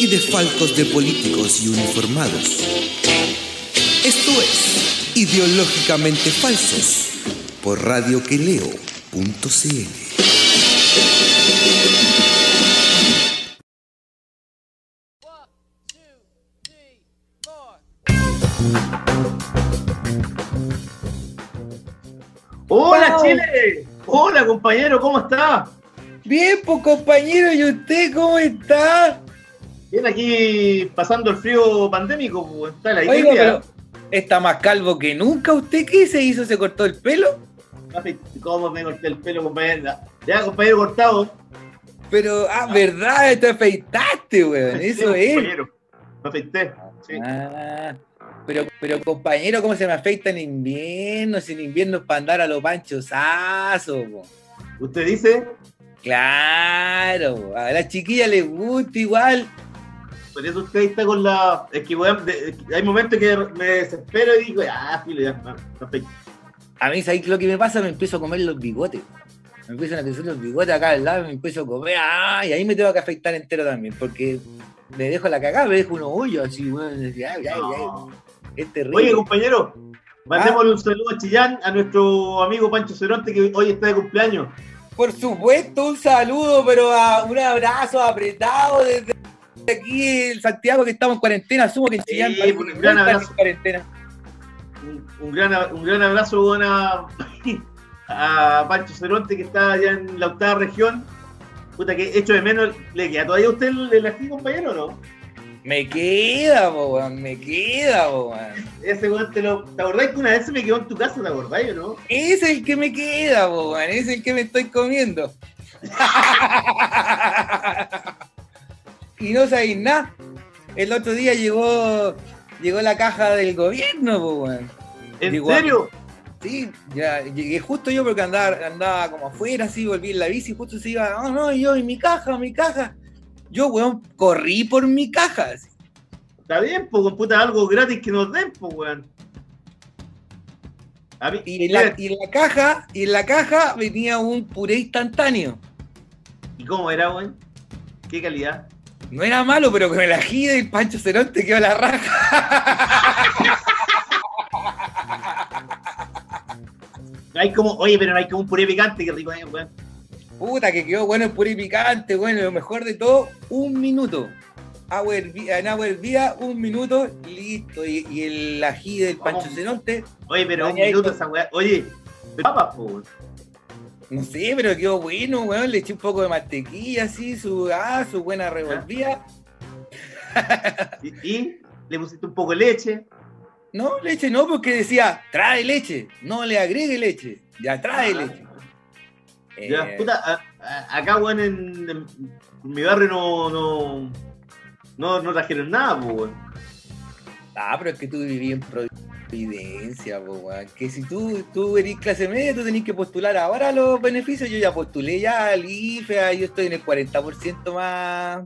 y desfalcos de políticos y uniformados. Esto es Ideológicamente Falsos por radioqueleo.cl. Hola Chile, hola compañero, ¿cómo está? Bien, pues compañero, ¿y usted cómo está? Bien aquí pasando el frío pandémico, pues, está la Oiga, pero está más calvo que nunca. ¿Usted qué se hizo? ¿Se cortó el pelo? ¿Cómo me corté el pelo, compañero? Ya, compañero cortado. Pero, ah, verdad, te afeitaste, weón. Eso es. compañero. Me afeité. Sí. Ah, pero, pero compañero, ¿cómo se me afeita en invierno? Si en invierno es para andar a los panchos po. ¿Usted dice? Claro, a la chiquilla le gusta igual. Por eso usted está con la. Es que weón, hay momentos que me desespero y digo, ah, filo, ya, me afeité. A mí, ¿sabes lo que me pasa? Me empiezo a comer los bigotes. Me empiezan a crecer los bigotes acá al lado, me empiezo a comer, ah, y ahí me tengo que afeitar entero también, porque me dejo la cagada, me dejo unos hoyos así, weón, ay, ay, ay, es terrible. Oye, compañero, mandémosle un saludo a Chillán, a nuestro amigo Pancho Ceronte, que hoy está de cumpleaños. Por supuesto, un saludo, pero a un abrazo apretado desde aquí en Santiago, que estamos en cuarentena, asumo que en Chillán Sí, parece un gran abrazo. en cuarentena. un, un gran, un gran abrazo a, a Pancho Ceronte que está allá en la octava región. Puta, que echo de menos. ¿Le queda todavía a usted el, el ají, compañero, o no? Me queda, po, me queda, po, weón. Ese weón te lo. ¿Te acordás que una vez se me quedó en tu casa, te acordás o no? Es el que me queda, po, weón, es el que me estoy comiendo. y no sabéis nada. El otro día llegó llegó la caja del gobierno, po, weón. ¿En serio? Sí, ya llegué justo yo porque andaba, andaba como afuera, así, volví en la bici, justo se iba, oh no, yo, y mi caja, mi caja. Yo, weón, corrí por mi caja. así. Está bien, pues, con puta, algo gratis que nos den, pues, weón. A mí, Y en, la, y en la caja, y en la caja venía un puré instantáneo. ¿Y cómo era, weón? ¿Qué calidad? No era malo, pero con el ají del Pancho Ceronte quedó la raja. Hay como, oye, pero no hay como un puré picante, que rico, eh, weón. Puta, que quedó bueno el puré picante, bueno, lo mejor de todo, un minuto. Agua hervida, en agua hervida, un minuto, listo. Y, y el ají del Pancho. Ceronte, Oye, pero un minuto esa weá. Oye, pero papas, pues. No sé, pero quedó bueno, weón. Le eché un poco de mantequilla, así, su, ah, su buena revolvida. Y, y le pusiste un poco de leche. No, leche no, porque decía, trae leche, no le agregue leche, ya trae Ah, leche. Ya, Eh, puta, a- a- acá, weón, en, en mi barrio no, no, no, no trajeron nada, weón. Ah, pero es que tú vivías en Providencia, po, weón. Que si tú, tú eres clase media, tú tenés que postular ahora los beneficios. Yo ya postulé ya al IFE, yo estoy en el 40% más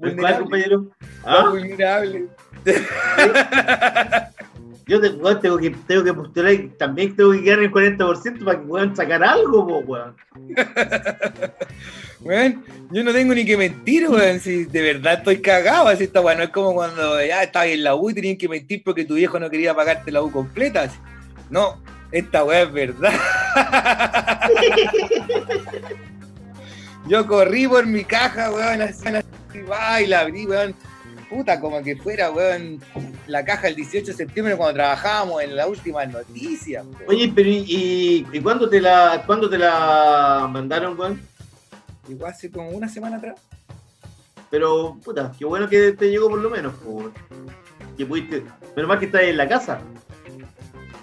¿El cuál, vulnerable. compañero? Más ¿Ah? vulnerable. Yo tengo, que, tengo que postular y también tengo que quedar el 40% para que puedan sacar algo, weón. Weón, yo no tengo ni que mentir, weón. Si de verdad estoy cagado, así está bueno. Es como cuando ya estabas en la U y tenías que mentir porque tu viejo no quería pagarte la U completa. así. No, esta weá es verdad. Yo corrí por mi caja, weón, así, va, y la abrí, weón. Puta, como que fuera, weón, la caja el 18 de septiembre cuando trabajábamos en la última noticia. weón. Oye, pero ¿y, y, y cuándo, te la, cuándo te la mandaron, weón? Igual hace como una semana atrás. Pero, puta, qué bueno que te llegó por lo menos, weón. Que pudiste. Menos mal que estás en la casa.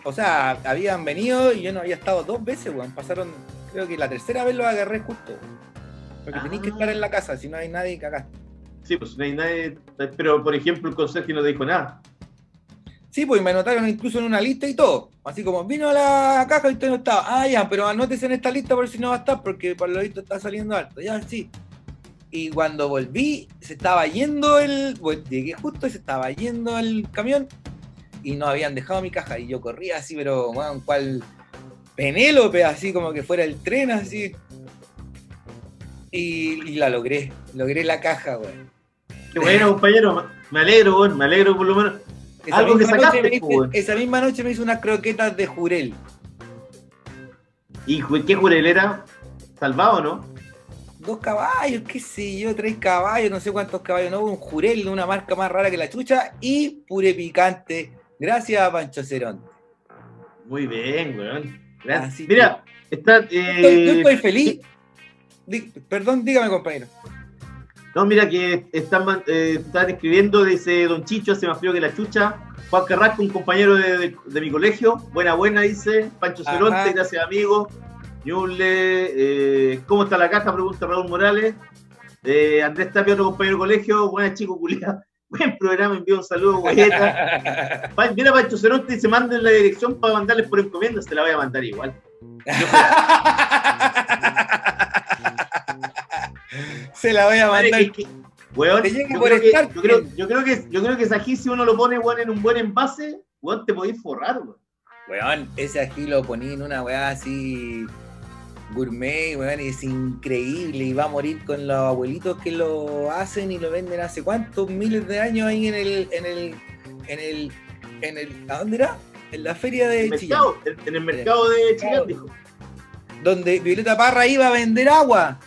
O sea, habían venido y yo no había estado dos veces, weón. Pasaron, creo que la tercera vez lo agarré justo. Porque Ah. tenéis que estar en la casa, si no hay nadie, cagaste. Sí, pues no hay nadie. Pero, por ejemplo, el conserje no dijo nada. Sí, pues me anotaron incluso en una lista y todo. Así como, vino a la caja y usted no estaba. Ah, ya, pero anótese en esta lista por si no va a estar, porque por lo visto está saliendo alto. Ya, sí. Y cuando volví, se estaba yendo el. Pues, llegué justo y se estaba yendo el camión y no habían dejado mi caja. Y yo corría así, pero, bueno, cual Penélope, así como que fuera el tren, así. Y, y la logré. Logré la caja, weón. Qué bueno, compañero. Me alegro, weón. Me alegro por lo menos. Esa, Algo que misma noche sacaste, me hice- weón. esa misma noche me hice unas croquetas de jurel. ¿Y qué jurel era? ¿Salvado no? Dos caballos, qué sé yo, tres caballos, no sé cuántos caballos, no, un jurel de una marca más rara que la chucha y puré picante. Gracias a Pancho Cerón. Muy bien, weón. Gracias. Así Mira, está. Estoy, yo Eh, estoy feliz. Di- perdón, dígame, compañero. No, mira que están, eh, están escribiendo, dice Don Chicho, hace más frío que la chucha. Juan Carrasco, un compañero de, de- de mi colegio. Buena, buena, dice. Pancho Ajá. Ceronte, gracias amigo. Ñuble, eh, ¿cómo está la caja? Pregunta Raúl Morales. Eh, Andrés Tapia, otro compañero de colegio. Buena, chico, culiado. Buen programa, envío un saludo, guayeta. Mira, Pancho Ceronte dice, manden la dirección para mandarles por encomienda. Se la voy a mandar igual. Se la voy a mandar. que- weón, yo, por creo que, estar, yo, creo, bien. yo creo que yo creo que ese ají si uno lo pone weón, en un buen envase, weón, te podéis forrar, weón. Weón, ese ají lo poní en una weá así gourmet, weón, y es increíble. Y va a morir con los abuelitos que lo hacen y lo venden hace cuántos miles de años ahí en el, en el, en el, en el, ¿a dónde era? En la feria de el Chillán, mercado, en, en el mercado de Chillán, dijo. donde Violeta Parra iba a vender agua.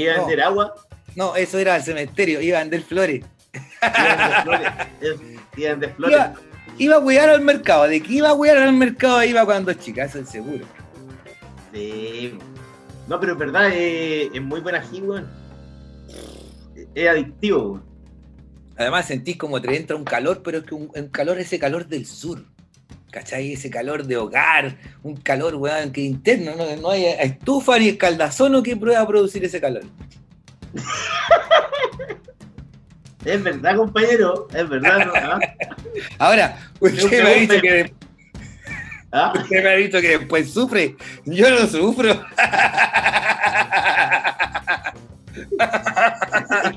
Iba a No. vender agua, No, eso era el cementerio, iba a vender flores. iba a vender flores. Iba a vender flores. Iba, iba a cuidar al mercado, de que iba a cuidar al mercado iba cuando chica, eso es seguro. Sí. No, pero es verdad, es muy buen ají, weón. Es adictivo, weón. Además sentís como te entra un calor, pero es que un, un calor, ese calor del sur. ¿Cachai? Ese calor de hogar, un calor, weón, que interno, no, no hay estufa ni escaldazono que pueda producir ese calor. Es verdad, compañero. Es verdad, ¿no? ¿Ah? Ahora, usted me ha dicho que, ¿Ah? usted me ha dicho que después sufre. Yo no sufro.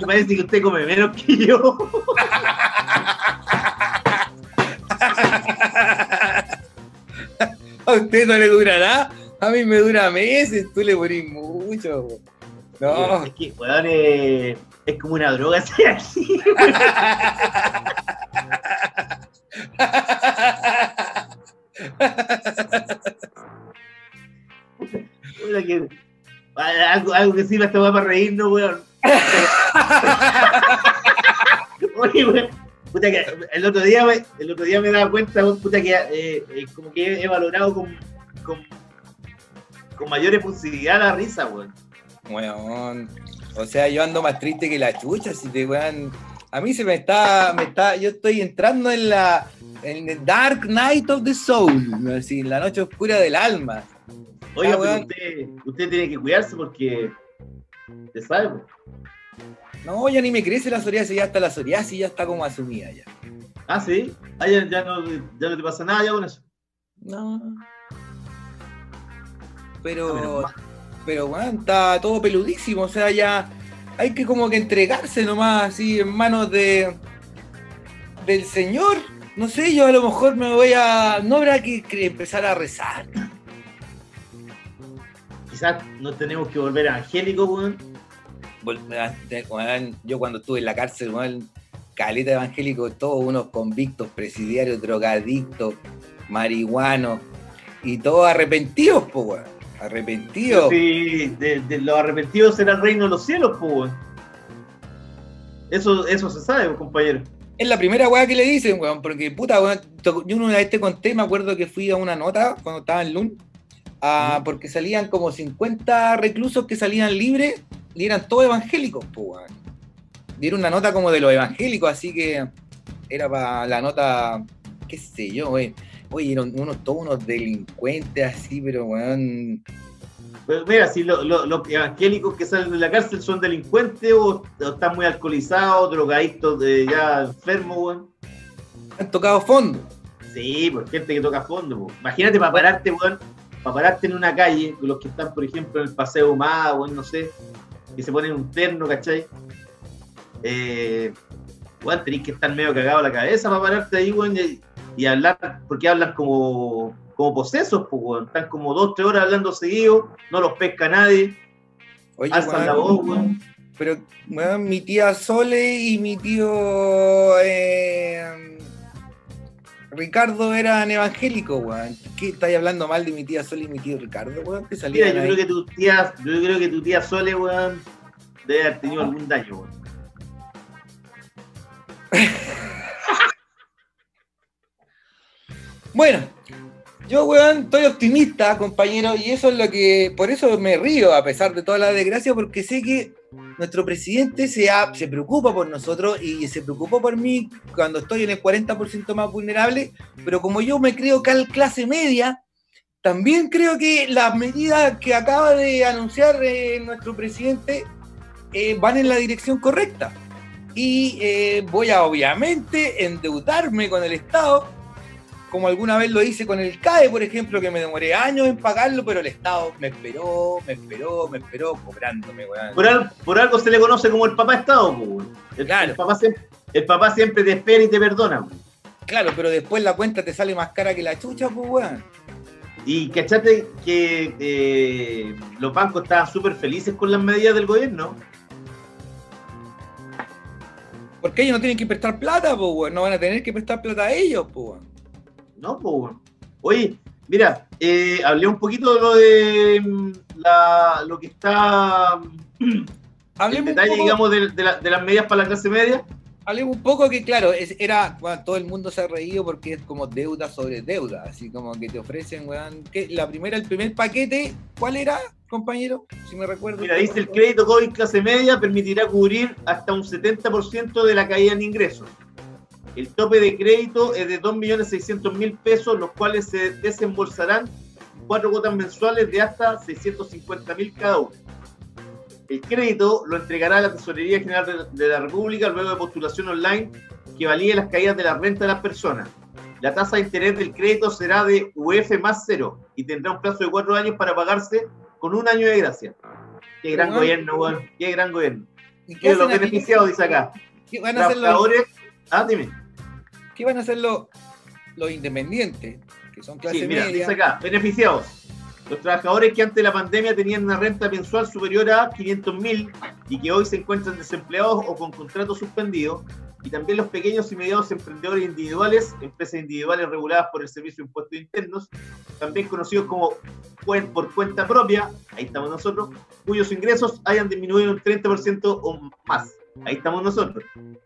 Parece que usted come menos que yo. A usted no le dura nada. A mí me dura meses, tú le ponís mucho. weón. No. Es que, weón, eh, es como una droga que- Algo, algo que sirva esta weá para reírnos, weón. Oye, weón. Puta que el otro día, me- el otro día me daba cuenta, puta que eh, eh, como que he valorado con, con, con mayor efusividad la risa, weón. Weón. O sea, yo ando más triste que la chucha, si te weón. A mí se me está, me está, yo estoy entrando en la, en el Dark Night of the Soul, así, en la noche oscura del alma. Oiga, Ah, pero usted, usted tiene que cuidarse porque. ¿Te sabe? weón? No, ya ni me crece la psoriasis, ya está la psoriasis, ya está como asumida ya. Ah, sí. Ah, ya, ya no, ya no te pasa nada ya con eso. No. Ah, Pero, mal. pero weón, está todo peludísimo, o sea, ya hay que como que entregarse nomás así en manos de del Señor. No sé, yo a lo mejor me voy a. No habrá que, que empezar a rezar. Quizás nos tenemos que volver weón. Vol- te- weón, Yo cuando estuve en la cárcel, weón, caleta evangélico, todos unos convictos, presidiarios, drogadictos, marihuanos, y todos arrepentidos, weón. Arrepentidos. Sí, de, de los arrepentidos será el reino de los cielos, pues, weón. Eso, eso se sabe, compañero. Es la primera weá que le dicen, weón, porque puta, weón, yo una vez te conté, me acuerdo que fui a una nota cuando estaba en LUN, ah, porque salían como 50 reclusos que salían libres y eran todos evangélicos, pues, weón. Era una nota como de los evangélicos, así que era para la nota, qué sé yo, weón. Oye, eran unos, todos unos delincuentes así, pero weón, Pues mira, si lo- lo- los evangélicos que salen de la cárcel son delincuentes o, o están muy alcoholizados, drogadictos, de, ya enfermos, weón. Han tocado fondo. Sí, pues gente que toca fondo. pues. Imagínate para pararte, weón, para pararte en una calle, los que están, por ejemplo, en el Paseo Humada, weón, no sé, que se ponen un terno, ¿cachai? Eh, weón, tenés que estar medio cagado la cabeza para pararte ahí, weón, y, y hablar, porque hablan como, como posesos, pues. Están como dos, tres horas hablando seguido, no los pesca nadie, Oye, alzan la voz, weón. Pero, weón, mi tía Sole y mi tío eh, Ricardo eran evangélicos, weón. ¿Qué estáis hablando mal de mi tía Sole y mi tío Ricardo, weón? Que Mira, yo ahí? creo que tu tía, yo creo que tu tía Sole, weón, debe haber tenido algún daño, weón. Bueno, yo, weón, estoy optimista, compañero, y eso es lo que, por eso me río, a pesar de toda la desgracia, porque sé que nuestro presidente se, ha- se preocupa por nosotros y se preocupó por mí cuando estoy en el 40% más vulnerable, pero como yo me creo cal clase media, también creo que las medidas que acaba de anunciar eh, nuestro presidente eh, van en la dirección correcta. Y eh, voy a obviamente endeudarme con el Estado como alguna vez lo hice con el CAE, por ejemplo, que me demoré años en pagarlo, pero el Estado me esperó, me esperó, me esperó, cobrándome, weón. Por, al- por algo se le conoce como el papá Estado, weón. El, Claro. el papá siempre, el papá siempre te espera y te perdona, weón. Claro, pero después la cuenta te sale más cara que la chucha, pues, weón. Y cachate que eh, los bancos estaban súper felices con las medidas del gobierno. Porque ellos no tienen que prestar plata, pues, weón. No van a tener que prestar plata a ellos, pues, weón. No, pues. Oye, mira, eh, hablé un poquito de lo de mm, la, lo que está el Hablemos un, detalle, poco, digamos, de, de la- de las medidas para la clase media. hablemos un poco que, claro, es- era, bueno, todo el mundo se ha reído porque es como deuda sobre deuda, así como que te ofrecen, weón, que la primera, el primer paquete, ¿cuál era, compañero? Si me recuerdo. Mira, dice el crédito COVID clase media permitirá cubrir hasta un 70% de la caída en ingresos. El tope de crédito es de 2.600.000 pesos, los cuales se desembolsarán cuatro cuotas mensuales de hasta 650.000 cada una. El crédito lo entregará la Tesorería General de la República luego de postulación online que valide las caídas de la renta de las personas. La tasa de interés del crédito será de UF más cero y tendrá un plazo de cuatro años para pagarse con un año de gracia. Qué gran gobierno, weón. Qué gran gobierno. ¿Y qué los beneficiados, dice acá. ¿Qué van a hacer los, Trabajadores. Ah, dime. qué van a hacer los, los independientes? Que son clase Sí, mira, media. dice acá. Beneficiados. Los trabajadores que antes de la pandemia tenían una renta mensual superior a 500 mil y que hoy se encuentran desempleados o con contratos suspendidos. Y también los pequeños y medianos emprendedores individuales, empresas individuales reguladas por el Servicio de Impuestos Internos, también conocidos como por cuenta propia, ahí estamos nosotros, cuyos ingresos hayan disminuido un 30% o más. Ahí estamos nosotros.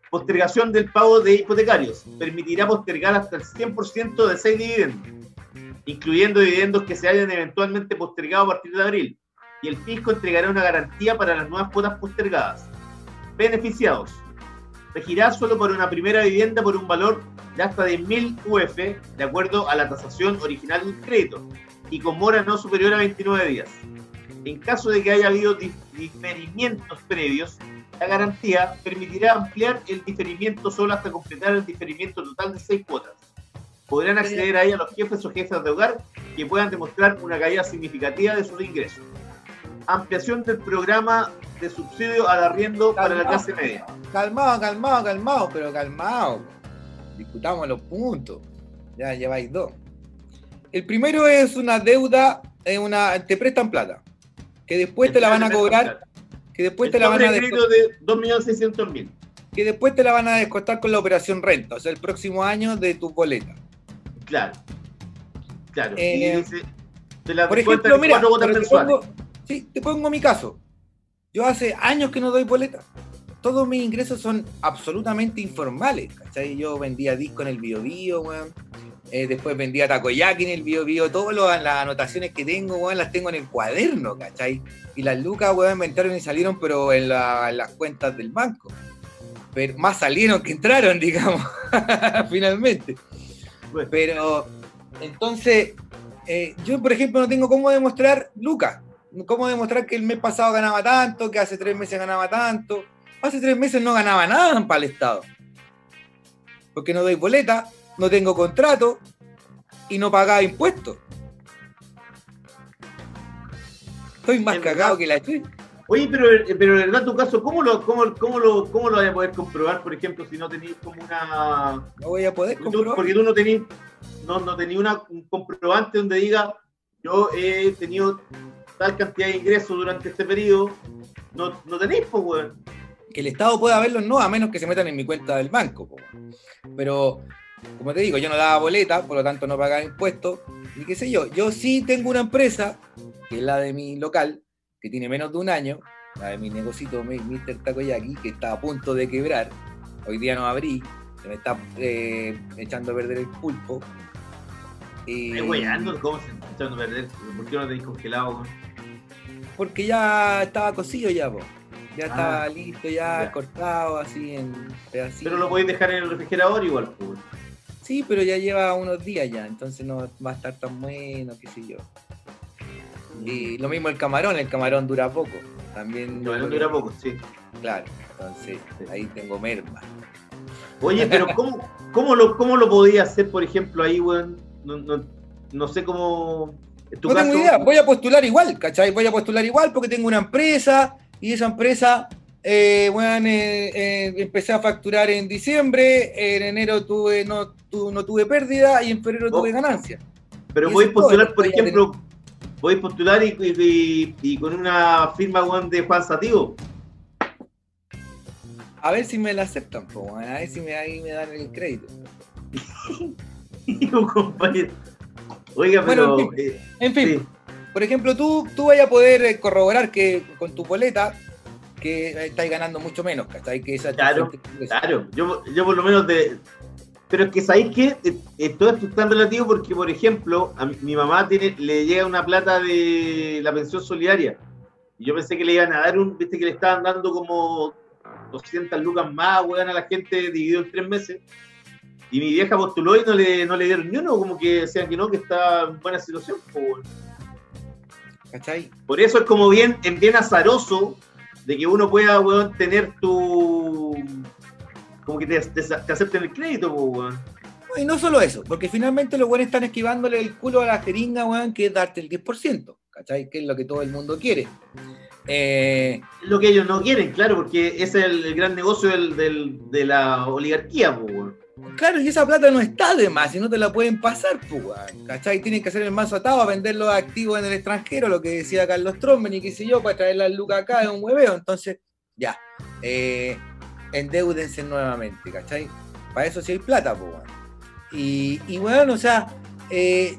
Postergación del pago de hipotecarios. Permitirá postergar hasta el 100% de 6 dividendos, incluyendo dividendos que se hayan eventualmente postergado a partir de abril. Y el fisco entregará una garantía para las nuevas cuotas postergadas. Beneficiados. Regirá solo por una primera vivienda por un valor de hasta 10.000 UF, de acuerdo a la tasación original del crédito, y con mora no superior a 29 días. En caso de que haya habido dif- diferimientos previos, la garantía permitirá ampliar el diferimiento solo hasta completar el diferimiento total de seis cuotas. Podrán acceder a ella los jefes o jefas de hogar que puedan demostrar una caída significativa de sus ingresos. Ampliación del programa de subsidio al arriendo para la clase media. Calmado, calmado, calmado, pero calmado. Discutamos los puntos. Ya lleváis dos. El primero es una deuda, una, te prestan plata. Que después te la van a cobrar, que después te la van a descontar. de 2.600.000. que después te la van a descontar con la operación renta, o sea, el próximo año de tu boleta. Claro. Claro. Eh, y dice, te la Por ejemplo, mira, te pongo, sí, te pongo mi caso. Yo hace años que no doy boleta. Todos mis ingresos son absolutamente informales, ¿cachai? Yo vendía disco en el Bio Bio, weón. Eh, después vendía takoyaki en el Bio Bio. Todas las anotaciones que tengo, weón, las tengo en el cuaderno, ¿cachai? Y las lucas, weón, me entraron y salieron, pero en, la- en las cuentas del banco. Pero más salieron que entraron, digamos, finalmente. Bueno. Pero, entonces, eh, yo, por ejemplo, no tengo cómo demostrar lucas. ¿Cómo demostrar que el mes pasado ganaba tanto, que hace tres meses ganaba tanto? Hace tres meses no ganaba nada para el Estado. Porque no doy boleta, no tengo contrato y no pagaba impuestos. Estoy más cagado que la chucha. Oye, pero, pero en verdad tu caso, ¿cómo lo, cómo, cómo lo, cómo lo vas a poder comprobar, por ejemplo, si no tenéis como una... No voy a poder comprobar. porque tú no tenías no, no una- un comprobante donde diga, yo he tenido tal cantidad de ingresos durante este periodo. No, no tenéis, pues, weón. Que el Estado pueda verlos, no, a menos que se metan en mi cuenta del banco. po. Pero, como te digo, yo no daba boleta, por lo tanto no pagaba impuestos, ni qué sé yo. Yo sí tengo una empresa, que es la de mi local, que tiene menos de un año, la de mi negocito Mr. Takoyaki, que está a punto de quebrar. Hoy día no abrí, se me está eh, echando a perder el pulpo. Y- Ay, weyando, ¿cómo se está echando a perder? ¿Por qué no tenéis congelado, porque ya estaba cocido ya, po. Ya Ah, estaba listo, ya, ya. cortado así en pedacitos. Pero lo podéis dejar en el refrigerador igual, pues. Sí, pero ya lleva unos días ya, entonces no va a estar tan bueno, qué sé yo. Y lo mismo el camarón, el camarón dura poco. También Que bueno, dura poco, sí. Claro, entonces ahí tengo merma. Oye, pero ¿cómo, cómo, lo, cómo lo podía hacer, por ejemplo, ahí, weón? No, no, no sé cómo. En tu No caso, tengo idea, voy a postular igual, ¿cachai? Voy a postular igual porque tengo una empresa y esa empresa, eh, bueno, eh, eh, empecé a facturar en diciembre, en enero tuve, no, tu- no tuve pérdida y en febrero Oh. tuve ganancia. Pero podéis postular, por ejemplo, podéis postular y, y- con una firma, de Juan Sativo. A ver si me la aceptan, po, a ver si me, ahí me dan el crédito. compañero. Oiga, Bueno, pero. en fin. eh, En fin, sí. Por ejemplo, tú, tú vayas a poder eh, corroborar que con tu boleta que estáis ganando mucho menos, ¿cachai? Que esa Claro, Claro, yo, yo por lo menos de. Pero es que sabéis que todo esto es tan relativo porque, por ejemplo, a mi, mi mamá tiene, le llega una plata de la pensión solidaria. Y yo pensé que le iban a dar un, viste que le estaban dando como 200 lucas más, weón, a la gente dividido en tres meses. Y mi vieja postuló y no le, no le dieron ni uno, como que decían que no, que está en buena situación. weón. ¿Cachai? Por eso es como bien, es bien azaroso de que uno pueda, weón, tener tu. Como que te, te- te acepten el crédito, weón. Y no solo eso, porque finalmente los buenos están esquivándole el culo a la jeringa, weón, que es darte el 10%, ¿cachai? Que es lo que todo el mundo quiere. Eh, Es lo que ellos no quieren, claro, porque ese es el, el gran negocio del, del- de la oligarquía, weón. Claro, y esa plata no está de más, y no te la pueden pasar, pues, weón, ¿cachai? Tienen que hacer el mazo atado a vender los activos en el extranjero, lo que decía Carlos Tromben y qué sé yo, para traer las lucas acá, es un hueveo, entonces, ya, eh, endeúdense nuevamente, ¿cachai? Para eso sí hay plata, pues, weón. Y, y weón, o sea, eh,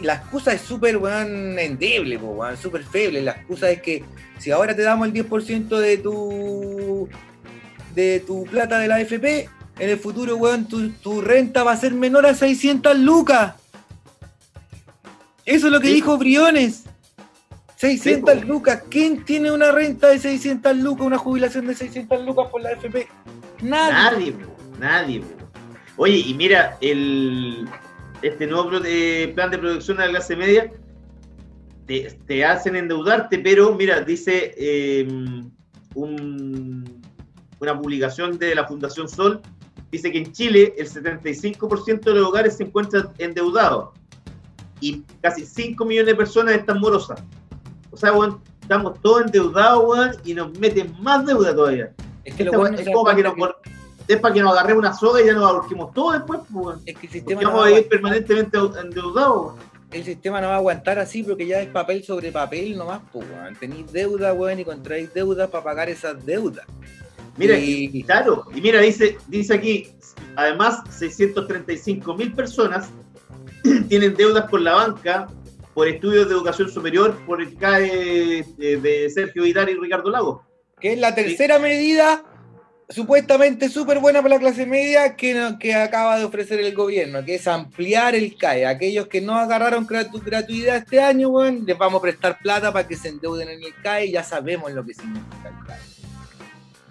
la excusa es súper, endeble, po, weón, súper feble. La excusa es que si ahora te damos el 10% de tu, de tu plata de la AFP, en el futuro, weón, tu, tu renta va a ser menor a 600 lucas. Eso es lo que Sí. dijo Briones. 600 Sí, po. lucas. ¿Quién tiene una renta de 600 lucas, una jubilación de 600 lucas por la AFP? Nadie. Nadie, po, nadie. po. Oye, y mira, el, este nuevo pro- eh, plan de protección a la clase media te, te hacen endeudarte, pero mira, dice eh, un- una publicación de la Fundación Sol, dice que en Chile el 75% de los hogares se encuentran endeudados y casi 5 millones de personas están morosas. O sea, weón, estamos todos endeudados, weón, y nos meten más deuda todavía. Es que lo bueno es como para que nos, es para que nos agarremos una soga y ya nos ahorquemos todo después, pues, weón. es que el sistema, no vamos va a aguantar, permanentemente endeudados. weón. el sistema no va a aguantar así porque ya es papel sobre papel nomás, pues, weón. Tenéis deuda, weón, y contraéis deuda para pagar esas deudas. Mira, Y- claro, y mira, dice, dice aquí, además, 635 mil personas tienen deudas con la banca por estudios de educación superior por el CAE de, de Sergio Vidal y Ricardo Lago. Que es la tercera medida supuestamente súper buena para la clase media que, que acaba de ofrecer el gobierno, que es ampliar el CAE. Aquellos que no agarraron gratu- gratuidad este año, weón, les vamos a prestar plata para que se endeuden en el CAE y ya sabemos lo que significa el CAE.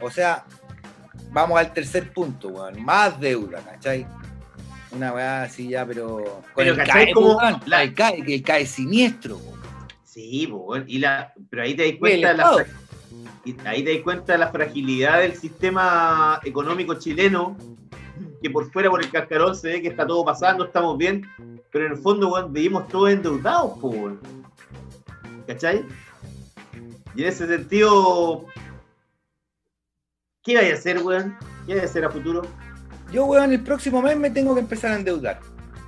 O sea, vamos al tercer punto, weón. Más deuda, ¿cachai? Una weá así ya, pero. Con Pero, el ¿cachai? CAE, Como weón, la- el CAE, que el CAE es siniestro, weón. Sí, weón, y la, pero ahí te das cuenta de la, ahí te das cuenta de la fragilidad del sistema económico chileno, que por fuera, por el cascarón, se ve que está todo pasando, estamos bien, pero en el fondo, weón, vivimos todos endeudados, weón. ¿Cachai? Y en ese sentido, ¿qué vaya a hacer, weón? ¿Qué vaya a hacer a futuro? Yo, weón, el próximo mes me tengo que empezar a endeudar.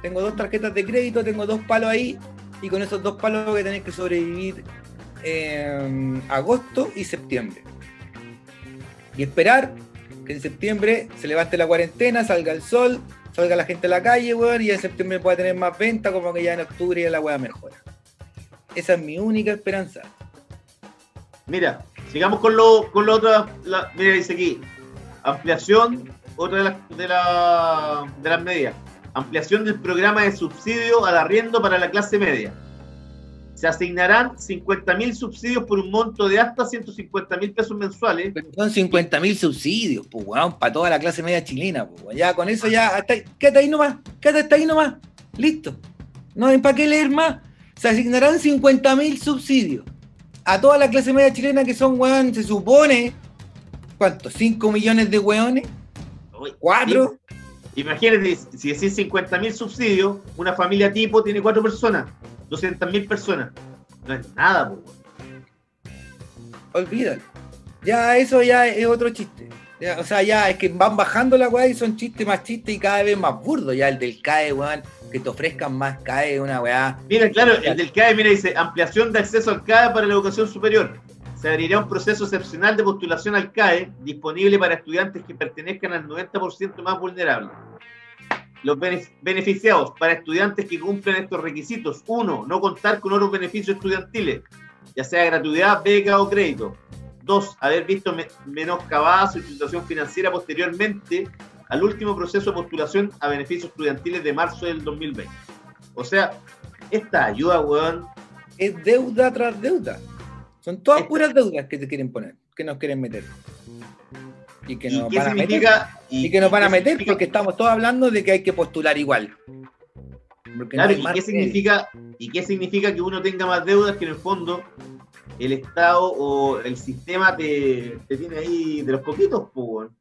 Tengo dos tarjetas de crédito, tengo dos palos ahí, y con esos dos palos voy a tener que sobrevivir en agosto y septiembre. Y esperar que en septiembre se levante la cuarentena, salga el sol, salga la gente a la calle, weón, y en septiembre pueda tener más venta, como que ya en octubre ya la weá mejora. Esa es mi única esperanza. Mira, sigamos con lo, con lo otra. la- mira, dice aquí: ampliación, otra de, las de, la- de las medidas. Ampliación del programa de subsidio al arriendo para la clase media. Se asignarán 50 mil subsidios por un monto de hasta 150 mil pesos mensuales. Pero son 50 mil subsidios, pues, weón, para toda la clase media chilena, pues. Ya con eso ya, hasta quédate ahí nomás, quédate hasta ahí nomás, listo. No hay para qué leer más. Se asignarán 50 mil subsidios a toda la clase media chilena que son, weón, se supone, ¿cuánto? ¿5 millones de weones? ¿Cuatro? Imagínate, si decís 50 mil subsidios, una familia tipo tiene cuatro personas, 200 mil personas. No es nada, po, weón. Olvídalo. Ya eso ya es otro chiste. Ya, o sea, ya es que van bajando la weá y son chistes más chistes y cada vez más burdos. Ya el del CAE, weón, que te ofrezcan más CAE, una weá. Mira, claro, el del CAE, mira, dice ampliación de acceso al CAE para la educación superior. Se abrirá un proceso excepcional de postulación al CAE disponible para estudiantes que pertenezcan al 90% más vulnerable. Los bene- beneficiados para estudiantes que cumplen estos requisitos. Uno, no contar con otros beneficios estudiantiles, ya sea gratuidad, beca o crédito. Dos, haber visto me- menoscabada su situación financiera posteriormente al último proceso de postulación a beneficios estudiantiles de marzo del 2020. O sea, esta ayuda, weón, Es deuda tras deuda. Son todas Esta- puras deudas que te quieren poner, que nos quieren meter. Y que ¿y nos qué van a meter. significa? Y que nos van a meter significa- porque estamos todos hablando de que hay que postular igual. Porque Claro, ¿y qué, significa, ¿y qué significa que uno tenga más deudas que en el fondo el Estado o el sistema te, te tiene ahí de los poquitos? po, weón?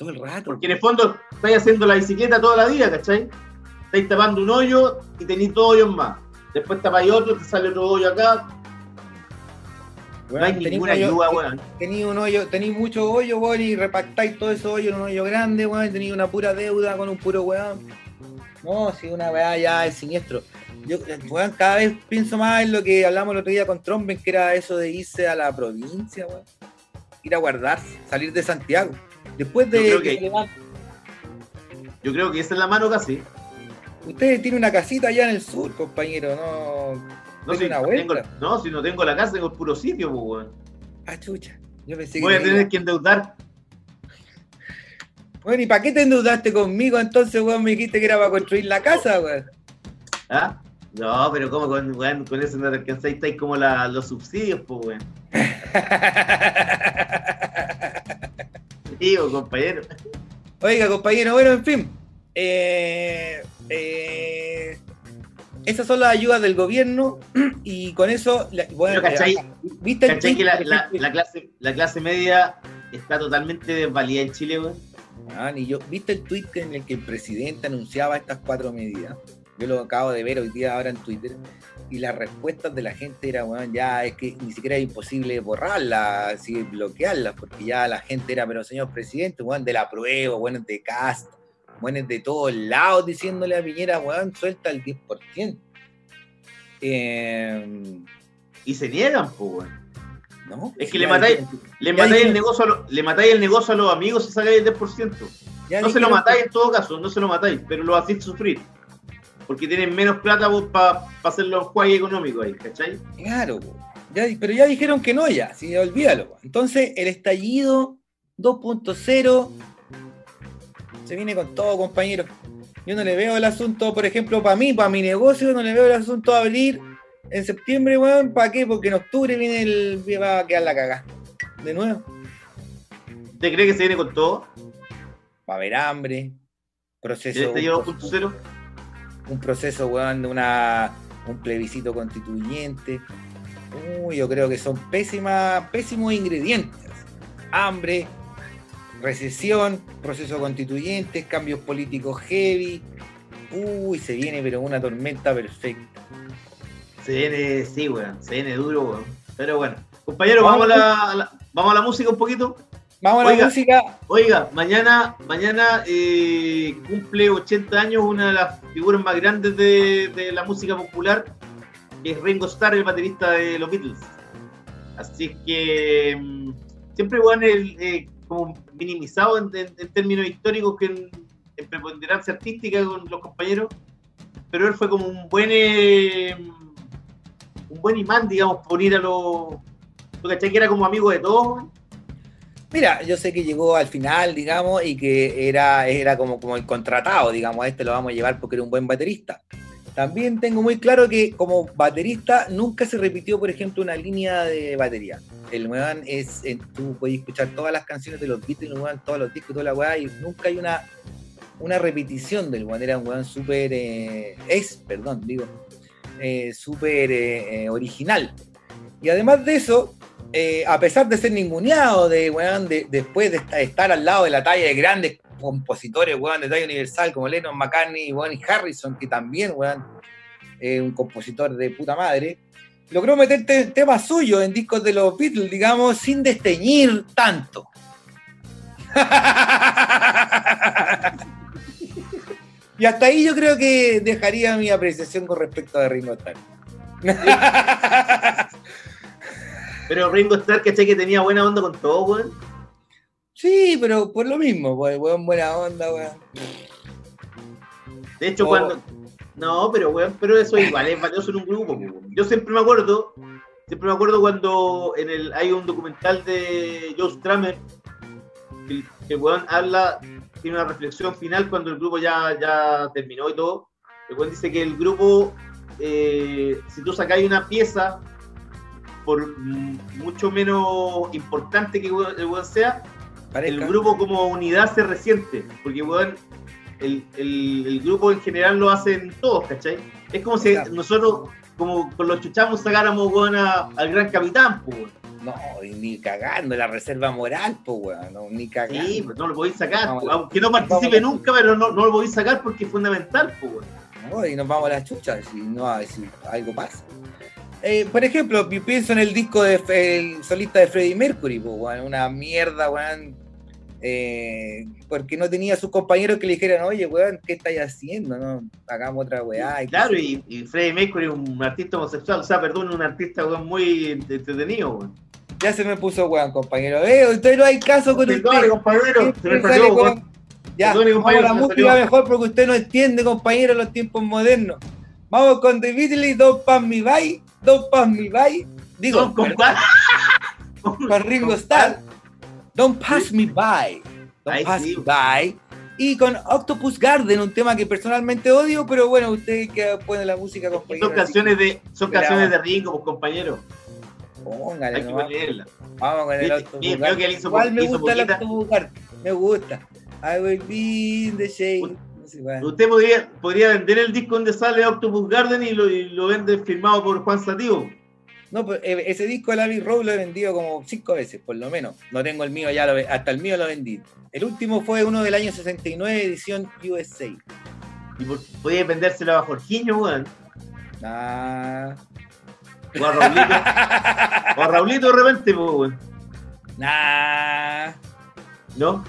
Todo el rato. Porque en el fondo estáis haciendo la bicicleta toda la vida, ¿cachai? Estáis tapando un hoyo y tenéis dos hoyos más. Después tapáis otro, te sale otro hoyo acá. No hay ninguna un hoyo- ayuda, weón. Tení un hoyo, tení mucho hoyo, weón, y repactáis todo ese hoyo en un hoyo grande, weón, y tení una pura deuda con un puro weón. No, si una weá ya es siniestro. Yo, weón, cada vez pienso más en lo que hablamos el otro día con Tromben, que era eso de irse a la provincia, weón. Ir a guardarse, salir de Santiago. Después de Yo creo que Yo creo que esa es la mano casi. Ustedes tienen una casita allá en el sur, compañero, no. No, si, una tengo, no, si no tengo la casa, tengo el puro sitio, po, weón. Ah, chucha. Yo pensé que Voy a tener que endeudar. Bueno, ¿y para qué te endeudaste conmigo entonces, weón? Me dijiste que era para construir la casa, weón. ¿Ah? No, pero como con, weón, con eso no te alcanzáis, estáis como la- los subsidios, pues, weón. Digo, compañero. Oiga, compañero, bueno, en fin. Eh, eh, esas son las ayudas del gobierno y con eso, bueno, ¿cachai? ¿viste ¿Cachai que la, clase, la clase media está totalmente desvalida en Chile, weón? Ah, ni yo, ¿viste el tweet en el que el presidente anunciaba estas cuatro medidas? Yo lo acabo de ver hoy día ahora en Twitter y las respuestas de la gente era, bueno, ya es que ni siquiera es imposible borrarlas, así bloquearlas, porque ya la gente era, pero señor presidente, weón, de la prueba, bueno, de cast, bueno, de todos lados diciéndole a Piñera, weón, suelta el 10%. Eh, Y se niegan, pues, weón. no, Es que le matáis- Le Ya matáis, el negocio a los, le matáis el negocio a los amigos si sacáis el 10%. ya No se lo matáis en todo caso, no se lo matáis, pero lo hacéis sufrir. Porque tienen menos plata para hacerlo en juego económico ahí, ¿cachai? Claro, ya, pero ya dijeron que no ya, sí, olvídalo. Entonces, el estallido 2.0 se viene con todo, compañero. Yo no le veo el asunto, por ejemplo, para mí, para mi negocio, no le veo el asunto a abrir en septiembre, weón. ¿Para qué? Porque en octubre viene el. va a quedar la cagada. De nuevo. ¿Usted cree que se viene con todo? Va a haber hambre. ¿El Proceso. estallido un, 2.0? Un proceso, weón, de una, un plebiscito constituyente. Uy, yo creo que son pésimas, pésimos ingredientes. Hambre, recesión, proceso constituyente, cambios políticos heavy. Uy, se viene pero una tormenta perfecta. Se viene, sí, weón. Se viene duro, weón. Pero bueno. Compañero, vamos, a la- vamos a la música un poquito. Vamos a la Oiga. música. Oiga, mañana, mañana eh, cumple 80 años una de las figuras más grandes de, de la música popular, que es Ringo Starr, el baterista de los Beatles. Así que mm, siempre van como minimizado en, en- en términos históricos que en, en preponderancia artística con los compañeros, pero él fue como un buen eh, un buen imán, digamos, por unir a los... ¿Tú cachai que era como amigo de todos? Mira, yo sé que llegó al final, digamos, y que era, era como, como el contratado, digamos, a este lo vamos a llevar porque era un buen baterista. También tengo muy claro que como baterista nunca se repitió, por ejemplo, una línea de batería. El weón es, eh, tú puedes escuchar todas las canciones de los Beatles, el todos los discos, toda la weá, y nunca hay una, una repetición del weón. Era un weón súper, eh, es, perdón, digo, eh, súper eh, eh, original. Y además de eso, eh, a pesar de ser ninguneado de, weón, de- después de esta- estar al lado de la talla de grandes compositores, weón, de talla universal como Lennon, McCartney, weón, y Harrison, que también, weón, es un compositor de puta madre, logró meter te- temas suyos en discos de los Beatles, digamos, sin desteñir tanto. y hasta ahí yo creo que dejaría mi apreciación con respecto a Ringo Starr. Pero Ringo Starr, ¿cachai? Que tenía buena onda con todo, weón. Sí, pero por lo mismo, pues, weón, buena onda, weón. De hecho, Oh. cuando. No, pero weón, pero eso igual es valioso en un grupo. po, weón. Yo siempre me acuerdo, siempre me acuerdo cuando en el hay un documental de Joe Stramer, que el, que weón habla, tiene una reflexión final cuando el grupo ya, ya terminó y todo. El weón dice que el grupo, eh, si tú sacáis una pieza, por mucho menos importante que el weón sea, el grupo como unidad se resiente, porque weón, el, el- el grupo en general lo hacen todos, ¿cachai? Es como si nosotros, como con los chuchamos, sacáramos weón, a- al gran capitán, pues, weón. No, y ni cagando la reserva moral, pues, weón, no, ni cagando. Sí, pues no lo podéis sacar, aunque no participe nunca, pero no, no lo podéis sacar porque es fundamental, pues, weón. No, y nos vamos a las chuchas si no si algo pasa. Eh, por ejemplo, pienso en el disco de el solista de Freddie Mercury, pues, una mierda, weón. eh, porque no tenía sus compañeros que le dijeran, oye, weón, ¿qué estáis haciendo? No, hagamos otra weá. y Claro, y, y Freddie Mercury es un artista homosexual, o sea, perdón, un artista weón, muy entretenido, weón. Ya se me puso weón, compañero. Eh, usted no hay caso con usted. Perdone, compañero, se me salió, con- Ya, Perdone, vamos a la compañero, me música salió. mejor porque usted no entiende, compañero, los tiempos modernos. Vamos con The Beatles, Don't Pass Me By, Don't Pass Me By. Digo, Con- con cuál- con Ringo Starr. Don't Pass Me By. Don't Ay, Pass sí. Me By. Y con Octopus Garden, un tema que personalmente odio, pero bueno, usted que pone la música, compañero. Son canciones de, son canciones de. Ringo, pues, compañero. Póngale Hay que nomás. ponerla. Vamos con el Octopus Garden. Igual me gusta el. Octopus Garden. Me gusta. I will be in the shade. Usted podría, podría vender el disco donde sale Octopus Garden y lo, y lo vende firmado por Juan Sativo. No, pues, eh, ese disco de Larry Rowe lo he vendido como cinco veces, por lo menos. No tengo el mío, ya lo, hasta el mío lo vendí. El último fue uno del año 69, edición USA. Y por- vendérselo a Jorginho, weón. Nah, O a Raulito. o a Raulito de repente, weón. nah. ¿No?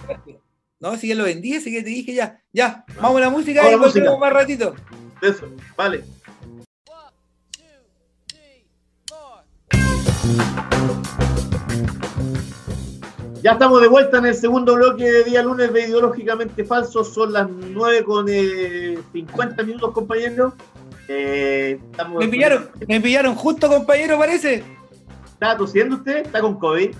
No, si ya lo vendí, así que te dije ya. Ya, vamos a la música Vamos y volvemos más ratito. Eso, vale. Ya estamos de vuelta en el segundo bloque de día lunes de Ideológicamente Falso. Son las 9 con eh, 50 minutos, compañeros. Eh, estamos- Me pillaron, me pillaron justo, compañero, parece. ¿Está tosiendo usted? ¿Está con COVID?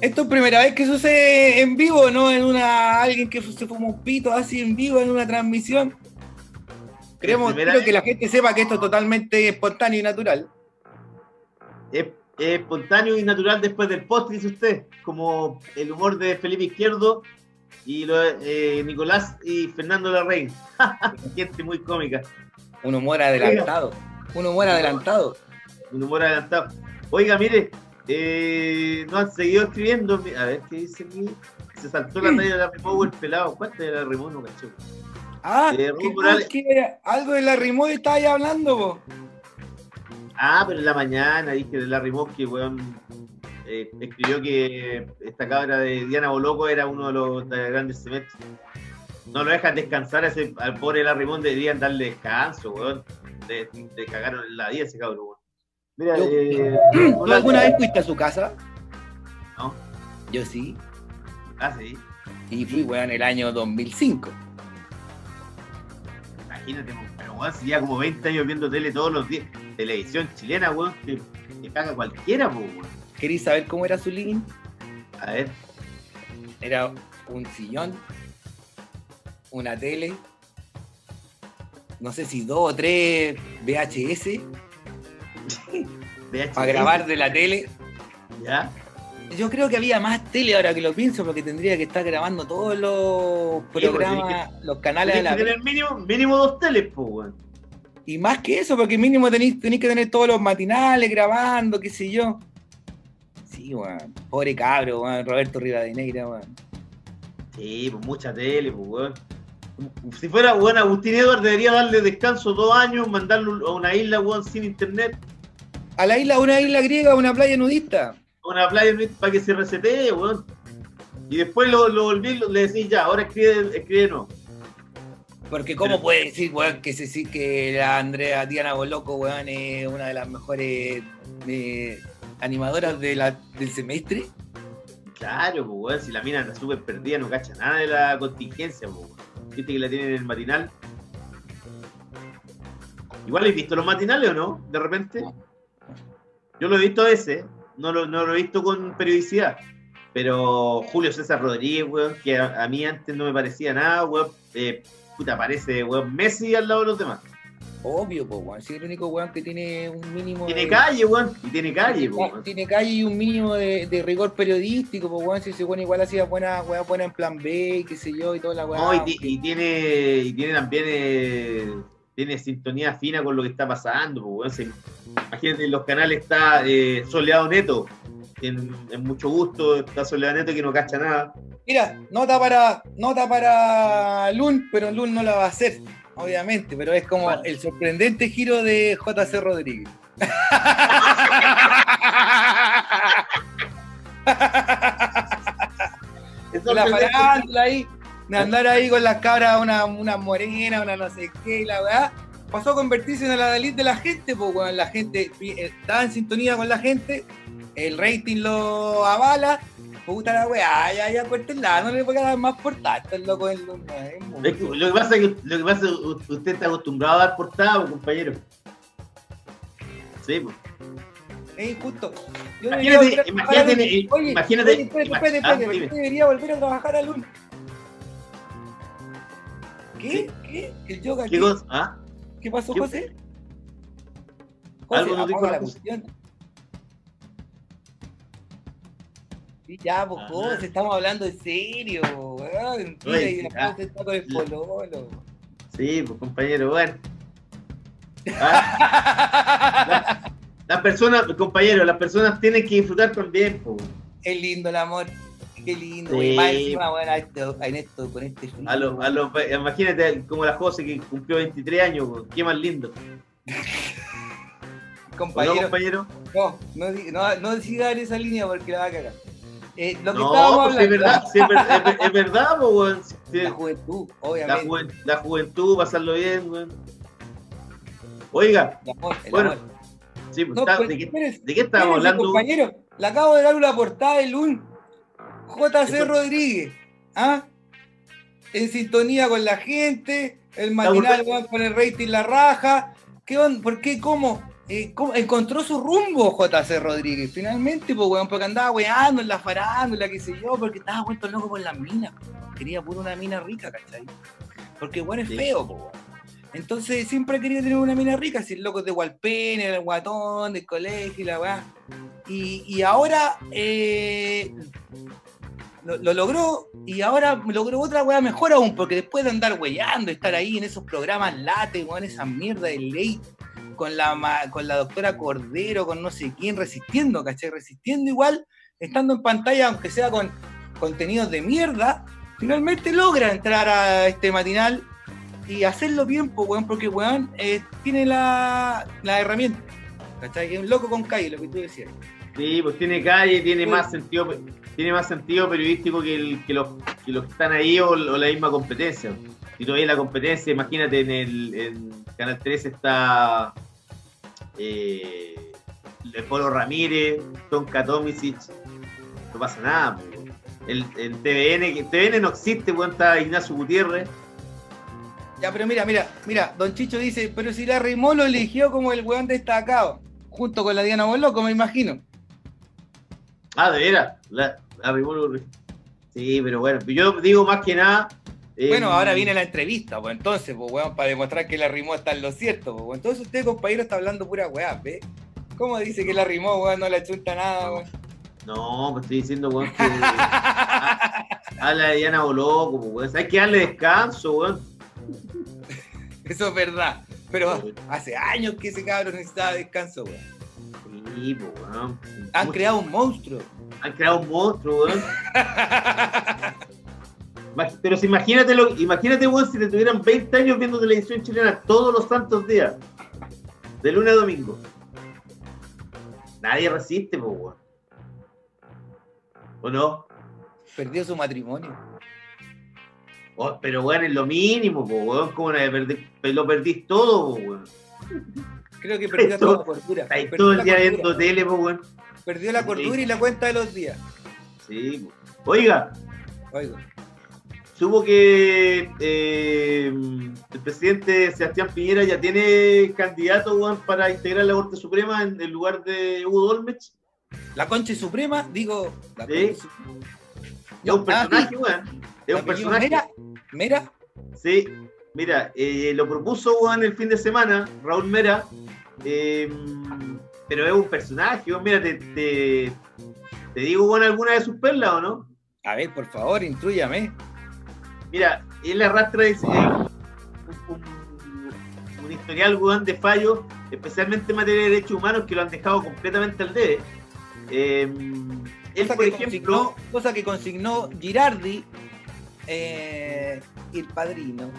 Esto es primera vez que sucede en vivo, ¿no? En una. Alguien que se fuma un pito así en vivo en una transmisión. Queremos que la gente sepa que esto es totalmente espontáneo y natural. Es, es espontáneo y natural después del post, dice usted. Como el humor de Felipe Izquierdo y lo, eh, Nicolás y Fernando Larraín. Gente muy cómica. Un humor adelantado. Un humor adelantado. Un humor adelantado. Oiga, mire, eh, no han seguido escribiendo. A ver qué dice aquí. Se saltó la talla de la el pelado. ¿Cuánta de la Remote no cacho? Ah, Eh, ¿qué Raúl Morales. que algo de la Rimó estaba ahí hablando, po. Ah, pero en la mañana dije de la Remote que weón eh, escribió que esta cabra de Diana Boloco era uno de los de grandes semestres. No lo dejan descansar a ese, al pobre Larry Mond, deberían darle descanso, weón. De, de cagaron la vida ese cabrón, weón. Mira, Yo- eh, ¿Tú alguna vez fuiste a su casa? No. Yo sí. Ah, sí. Y fui, weón, el año 2005. Imagínate, pero weón, si ya como 20 años viendo tele todos los días. Televisión chilena, weón, que, que caga cualquiera, weón. ¿Queréis saber cómo era su living? A ver, Era un sillón, una tele, no sé si dos o tres VHS VHS, para grabar de la tele. ¿Ya? Yo creo que había más tele ahora que lo pienso porque tendría que estar grabando todos los pues, programas, los canales de la que tener mínimo, mínimo dos teles, weón. Y más que eso, porque mínimo tenéis tenéis que tener todos los matinales grabando, qué sé yo. Sí, weón. Pobre cabro, weón. Roberto Rivadeneira, weón. Sí, pues mucha tele, pues, weón. Si fuera weón, Agustín Edward debería darle descanso dos años, mandarlo a una isla, weón, sin internet, A la isla, una isla griega, una playa nudista. una playa para que se resetee, weón. Y después lo, lo volví, lo- le decís ya, ahora escribe, escribe no. Porque cómo puede decir, weón, que, se, que la Andrea Diana Boloco, weón, es una de las mejores eh, animadoras de la, del semestre. Claro, pues, weón, si la mina anda súper perdida, no cacha nada de la contingencia, pues, weón. Viste que la tienen en el matinal. Igual he visto los matinales o no, de repente. Yo lo he visto a veces, no lo, no lo he visto con periodicidad. Pero Julio César Rodríguez, weón, que a, a mí antes no me parecía nada, weón, eh, puta, parece, weón, Messi al lado de los demás. Obvio, pues, weón. Sí, el único weón que tiene un mínimo Tiene de- calle, weón, y tiene calle, tiene, weón. tiene calle y un mínimo de, de rigor periodístico, pues, weón. Si ese weón igual hacía buena, weá buena en plan B, y qué sé yo, y toda la weá. No, y, y tiene, y tiene también eh, tiene sintonía fina con lo que está pasando. pues, imagínate, en los canales está eh, Soleado Neto, en, en mucho gusto, está Soleado Neto que no cacha nada. Mira, nota para, nota para Lun, pero Lun no la va a hacer, obviamente, pero es como Vale. el sorprendente giro de JC Rodríguez. La es farándula ahí, de andar ahí con las cabras, una, una morena, una no sé qué, y la weá, pasó a convertirse en la elite de la gente, pues weón, la gente eh, estaba en sintonía con la gente, el rating lo avala, puta la weá, ya, ya, cortenla, no le voy a dar más portada, el loco Es que lo que pasa es que lo que pasa es que usted está acostumbrado a dar portada, compañero. Sí, pues. Es injusto. Yo Imagínate- imagínate-. Oye, imagínate- oye, espérate, ah, espérate, debería volver a trabajar a Lun. ¿Qué? ¿Qué? ¿El yoga? ¿Qué ¿Qué? ¿Ah? ¿Qué pasó, ¿Qué- José? José, Algo nos dijo la la cuestión. Sí, ya, pues, Ajá. José, estamos hablando en serio, weón. Mira, y sí, después ah. está con el La- pololo. Sí, pues compañero, bueno. Ah, Las personas, compañero, las personas tienen que disfrutar también, pues. Es lindo el amor. Qué lindo, Sí. güey. Más encima, bueno, a esto- en esto, con este. A los, a los, imagínate como la José que cumplió 23 años, pues, qué más lindo. ¿O no, compañero. compañero? No, no, no, no siga en esa línea porque la va a cagar. Eh, lo que No, estábamos pues, es hablando, verdad, sí, es, ver- es es verdad, pues, weón. Sí, la juventud, la, obviamente. juven- la juventud, pasarlo bien, weón. Oiga, El amor, el Bueno, amor. sí, pues, No, está- pero ¿de, qué, de qué estábamos hablando? compañero, le acabo de dar una portada de Lun. JC Rodríguez. ¿Ah? En sintonía con la gente. El matinal con el rating la raja. ¿Qué on- ¿Por qué? ¿Cómo? Eh, ¿cómo? Encontró su rumbo JC Rodríguez, finalmente, pues, weón, porque andaba weando en la farándula, qué sé yo, porque estaba vuelto loco con las minas. Quería pura una mina rica, ¿cachai? Porque weón es Sí. feo, pues, weón. Entonces siempre querido tener una mina rica, si el loco de Walpene, el guatón, del colegio y la weá. Y, y ahora eh, lo, lo logró y ahora logró otra weá mejor aún, porque después de andar weyando, estar ahí en esos programas late, weón, esa mierda de ley, con la, con la doctora Cordero, con no sé quién, resistiendo, ¿cachai? Resistiendo igual, estando en pantalla, aunque sea con contenidos de mierda, finalmente logra entrar a este matinal y hacerlo bien, pues, weón, porque, weón, eh, tiene la, la herramienta, ¿cachai? Es un loco con calle, lo que tú decías. Sí, pues tiene calle, tiene Sí. más sentido, tiene más sentido periodístico que, el- que los, que los que están ahí o, o la misma competencia. Si ves la competencia, imagínate en el en Canal 13 está eh, Polo Ramírez, Tonka Tomisic, no pasa nada. El, el TVN, que TVN no existe, está Ignacio Gutiérrez. Ya, pero mira, mira, mira, Don Chicho dice, pero si la Rimó lo eligió como el weón destacado, junto con la Diana Boloco, me imagino. Ah, de veras, la, la Rimolo- Sí, pero bueno, yo digo más que nada. eh, Bueno, ahora viene la entrevista, pues entonces, pues weón, para demostrar que la Rimó está en lo cierto, pues weón. Entonces usted, compañero, está hablando pura weá, ¿ve? ¿Cómo dice que la Rimó, weón, no le achunta nada, weón? No, pues estoy diciendo, weón, que. ha- Habla de Diana Boloco, pues, weón. Hay que darle descanso, weón. Eso es verdad. Pero hace años que ese cabrón necesitaba descanso, weón. Sí, weón. Han creado un monstruo. Han creado un monstruo, weón. Pero si imagínate, lo, imagínate, weón, si te tuvieran 20 años viendo televisión chilena todos los santos días, de lunes a domingo. Nadie resiste, weón. ¿O no? Perdió su matrimonio. Oh, pero, weón, es lo mínimo, pues, weón. ¿Cómo no perder- lo perdís todo, weón? Creo que perdió toda la cordura. Perdió todo el día viendo tele, pues, weón. Perdió la cordura y la cuenta de los días. Sí. Oiga, Oigo. supo que eh, el presidente Sebastián Piñera ya tiene candidato weón, para integrar la Corte Suprema en el lugar de Hugo Dolmech. La Concha Suprema, digo. La Sí. Suprema. Es un Ah, personaje, sí. weón. Es un personaje. Mera, Mera, Sí, mira, eh, lo propuso weón, el fin de semana, Raúl Mera. eh, pero es un personaje. Mira, te, te, te digo, weón, alguna de sus perlas, ¿o no? A ver, por favor, intrúyame. Mira, él arrastra ese- eh, un, un- un historial de fallos, especialmente en materia de derechos humanos, que lo han dejado completamente al debe. Eh, él, Cosa por ejemplo, consignó, cosa que consignó Girardi, eh, el padrino.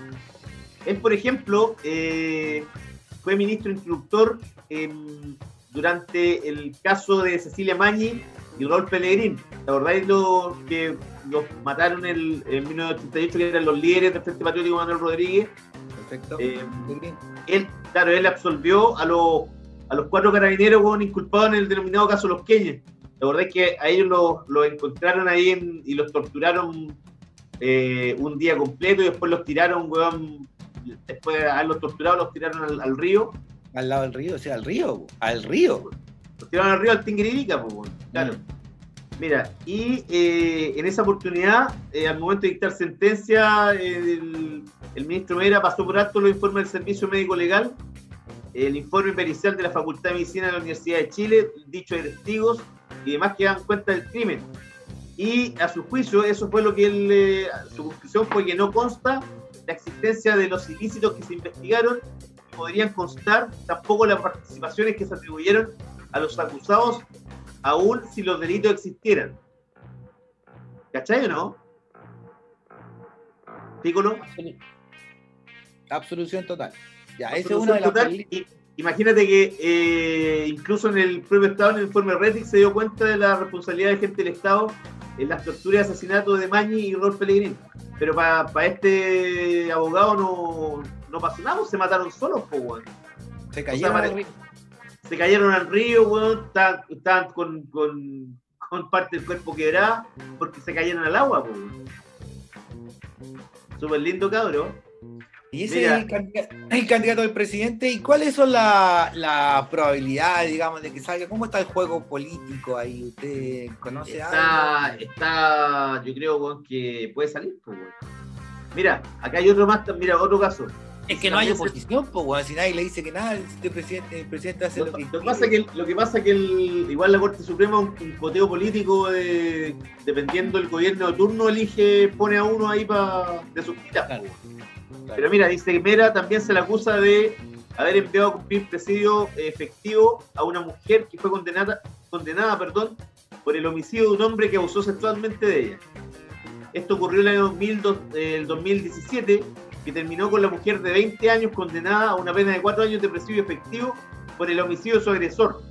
Él, por ejemplo, eh, fue ministro instructor em, durante el caso de Cecilia Mañi y Raúl Pellegrín. ¿Te acordáis los que los mataron en 1988, que eran los líderes del Frente Patriótico Manuel Rodríguez? Perfecto. Eh, Muy él, claro, él absolvió a los, a los cuatro carabineros weón, inculpados en el denominado caso Los Queñes. La verdad es que a ellos los, los encontraron ahí en- y los torturaron eh, un día completo y después los tiraron, weón, después de haberlos torturado, los tiraron al, al río. Al lado del río, o sea, al río, po. al río. Los tiraron al río al Tinguiririca, pues. Claro. Mira, y eh, en esa oportunidad, eh, al momento de dictar sentencia, eh, el, el ministro Mera pasó por alto los informes del Servicio Médico Legal, el informe pericial de la Facultad de Medicina de la Universidad de Chile, dicho de testigos y demás que dan cuenta del crimen. Y a su juicio, eso fue lo que él, eh, su conclusión fue que no consta la existencia de los ilícitos que se investigaron y podrían constar tampoco las participaciones que se atribuyeron a los acusados, aun si los delitos existieran. ¿Cachai o no? Piccolo. Absolución total. Ya, esa es una de las Total, peli- y- Imagínate que eh, incluso en el propio Estado, en el informe Retic, se dio cuenta de la responsabilidad de gente del Estado en las torturas y asesinatos de Mañi y Rolf Pellegrín. Pero para este abogado no, no pasó nada, pues, se mataron solos, po, weón. Se cayeron al río. Se cayeron al río, weón, estaban, estaban con, con, con parte del cuerpo quebrada porque se cayeron al agua, po, weón. Súper lindo, cabrón. Y ese Mira. es el candidato, el candidato del presidente. ¿Y cuáles son las la probabilidades, digamos, de que salga? ¿Cómo está el juego político ahí? ¿Usted conoce algo? Está, está, yo creo, que puede salir, pues. Mira, acá hay otro más, mira, otro caso. Es que no hay oposición, pues, weón. Si nadie le dice que nada, el presidente, el presidente hace Lo, lo, que lo pasa que, lo que pasa que el, igual la Corte Suprema un, un político de- dependiendo del gobierno de turno elige, pone a uno ahí para de sus Claro. Pero mira, dice que Mera también se le acusa de haber enviado a cumplir presidio efectivo a una mujer que fue condenada, condenada perdón, por el homicidio de un hombre que abusó sexualmente de ella. Esto ocurrió en el, 2002 el 2017, que terminó con la mujer de 20 años condenada a una pena de 4 años de presidio efectivo por el homicidio de su agresor.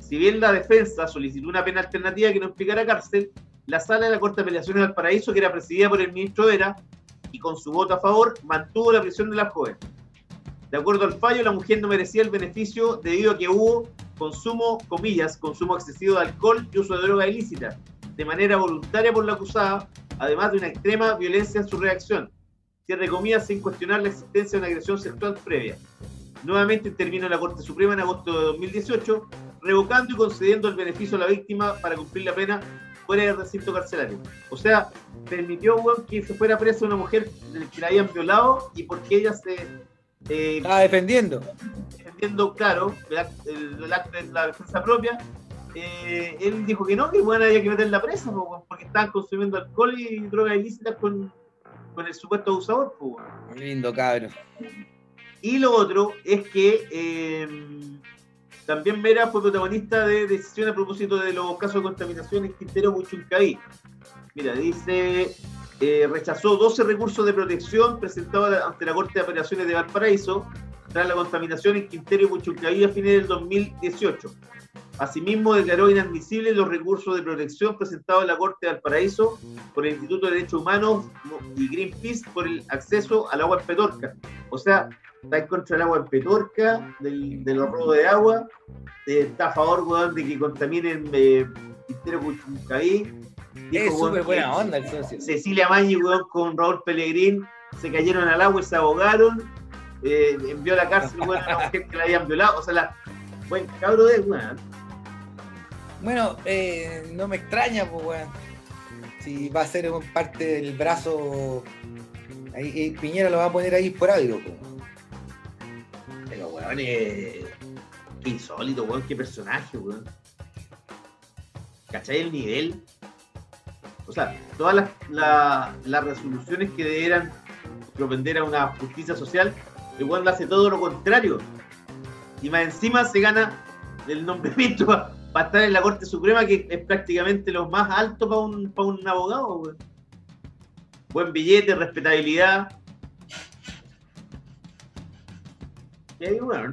Si bien la defensa solicitó una pena alternativa que no implicara cárcel, la sala de la Corte de Apelaciones del Paraíso, que era presidida por el ministro Vera, y con su voto a favor, mantuvo la prisión de la joven. De acuerdo al fallo, la mujer no merecía el beneficio debido a que hubo consumo, comillas, consumo excesivo de alcohol y uso de droga ilícita, de manera voluntaria por la acusada, además de una extrema violencia en su reacción. Cierre comillas sin cuestionar la existencia de una agresión sexual previa. Nuevamente intervino la Corte Suprema en agosto de 2018, revocando y concediendo el beneficio a la víctima para cumplir la pena fuera del recinto carcelario. O sea, permitió que se fuera presa una mujer que la habían violado y porque ella se... Eh, Estaba defendiendo. Defendiendo, claro, el, acto de la defensa propia. Eh, él dijo que no, que bueno, había que meterla presa porque estaban consumiendo alcohol y drogas ilícitas con, con el supuesto abusador. Lindo cabrón. Y lo otro es que eh, también Vera fue protagonista de decisiones a propósito de los casos de contaminación en Quintero Muchuncaí. Mira, dice, eh, rechazó 12 recursos de protección presentados ante la Corte de Apelaciones de Valparaíso tras la contaminación en Quintero y Muchuncaí a fines del 2018. Asimismo, declaró inadmisibles los recursos de protección presentados en la Corte de Valparaíso por el Instituto de Derechos Humanos y Greenpeace por el acceso al agua en Petorca. O sea, está en contra del agua en Petorca, del, de los robos de agua, eh, está a favor de que contaminen eh, Quintero. Es súper buena onda el socio. Cecilia Mañi con Raúl Pellegrín se cayeron al agua y se ahogaron. Eh, envió a la cárcel a una mujer que la habían violado. O sea, la, buen cabro de weón. Bueno, eh, no me extraña, pues weón. Si va a ser parte del brazo. Ahí, Piñera lo va a poner ahí por algo, pues. Weón, eh, insólito, weón, qué personaje, weón. ¿Cachai el nivel? O sea, todas las, resoluciones que debieran propender a una justicia social, el weón hace todo lo contrario. Y más encima se gana el nombramiento para estar en la Corte Suprema, que es prácticamente lo más alto para un, un abogado, weón. Buen billete, respetabilidad. Bueno.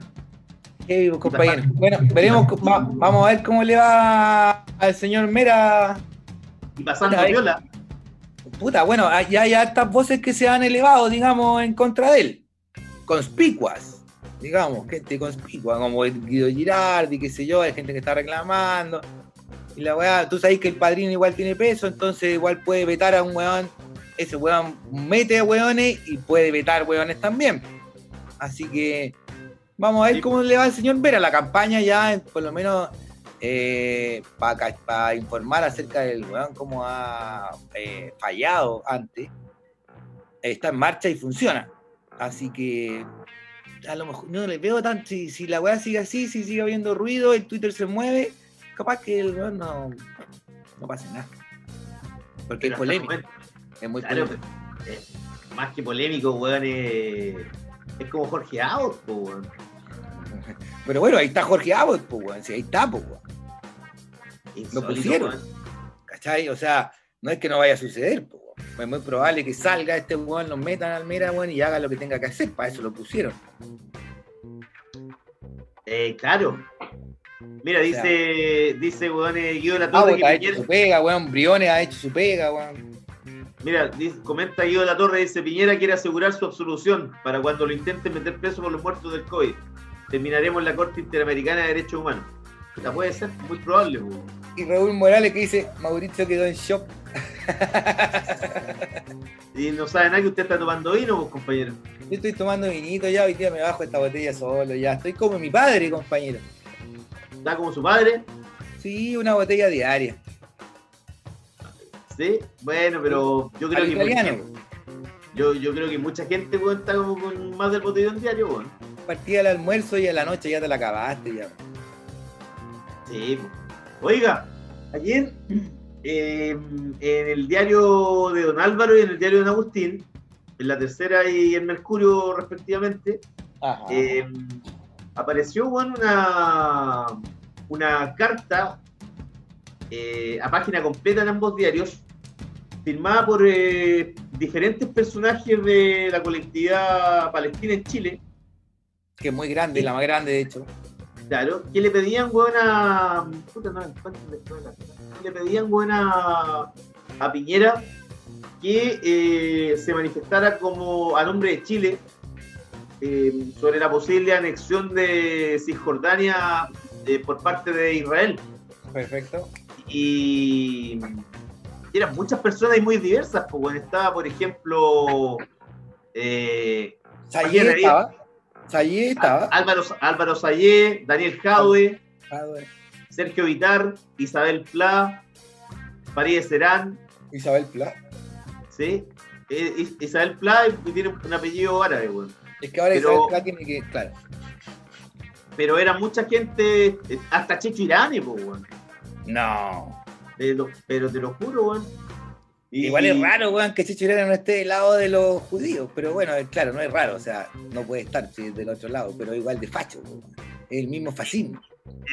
Qué compañero. Bueno, veremos, vamos a ver cómo le va al señor Mera. Y pasando viola. Puta, bueno, ya hay hartas voces que se han elevado, digamos, en contra de él. Conspicuas digamos, gente conspicua, como Guido Girardi, qué sé yo, hay gente que está reclamando. Y la weá, tú sabes que el padrino igual tiene peso, entonces igual puede vetar a un weón. Ese weón mete a weones y puede vetar weones también. Así que vamos a ver cómo le va al señor Vera. La campaña ya, por lo menos, eh, para informar acerca del weón, cómo ha eh, fallado antes, está en marcha y funciona. Así que a lo mejor no le veo tanto. Si, la weá sigue así, si sigue habiendo ruido, el Twitter se mueve, capaz que el weón no, no pase nada. Porque es polémico. Es muy polémico. más que polémico, weón, es, es como Jorge Abbott, weón. Pero bueno, ahí está Jorge Abbott, pues, weón. Ahí está, pues, weón. Lo pusieron. ¿Cachai? O sea, no es que no vaya a suceder, pues, es muy probable que salga este weón, lo metan al Mera, weón, y haga lo que tenga que hacer. Para eso lo pusieron. Eh, claro. Mira, dice, dice, weón, eh, Guido de la Torre. que ha hecho su pega, weón. Briones ha hecho su pega, weón. Mira, comenta Guido de la Torre, dice, Piñera quiere asegurar su absolución para cuando lo intenten meter preso por los muertos del COVID. Terminaremos la Corte Interamericana de Derechos Humanos. La puede ser, muy probable, weón. Y Raúl Morales que dice, Mauricio quedó en shock y no sabe nada que usted está tomando vino, pues, compañero. Yo estoy tomando vinito ya, hoy día me bajo esta botella solo, ya. Estoy como mi padre, compañero. ¿Está como su padre? Sí, una botella diaria. Sí, bueno, pero yo creo que. yo, yo creo que mucha gente está como con más del botellón diario, bueno. Partida al almuerzo y a la noche ya te la acabaste ya. Sí. Oiga, ayer eh, en el diario de Don Álvaro y en el diario de Don Agustín, en la tercera y en Mercurio respectivamente, eh, apareció bueno, una, una carta eh, a página completa en ambos diarios, firmada por eh, diferentes personajes de la colectividad palestina en Chile, que es muy grande, la más grande de hecho. claro, que le pedían buena. Puta, no, le pedían buena a Piñera que eh, se manifestara como a nombre de Chile eh, sobre la posible anexión de Cisjordania eh, por parte de Israel. Perfecto. Y eran muchas personas y muy diversas. Pues, bueno, estaba, por ejemplo, eh, estaba. Sayé estaba. Álvaro, Álvaro Sayé, Daniel Jadwe, bueno. Sergio Vitar, Isabel Pla, Farideh Serán, Isabel Pla. ¿sí? Eh, Is- Isabel Pla tiene un apellido árabe, bueno. Es que ahora Pero- Isabel Pla tiene que. Claro. Pero era mucha gente, eh, hasta Checho Irani, pues, bueno. No. Te lo- pero te lo juro, weón. Y- Igual es raro, weón, que Chicho Irán no esté del lado de los judíos, pero bueno, claro, no es raro, o sea, no puede estar si es del otro lado, pero igual de facho, weón. El mismo fascismo.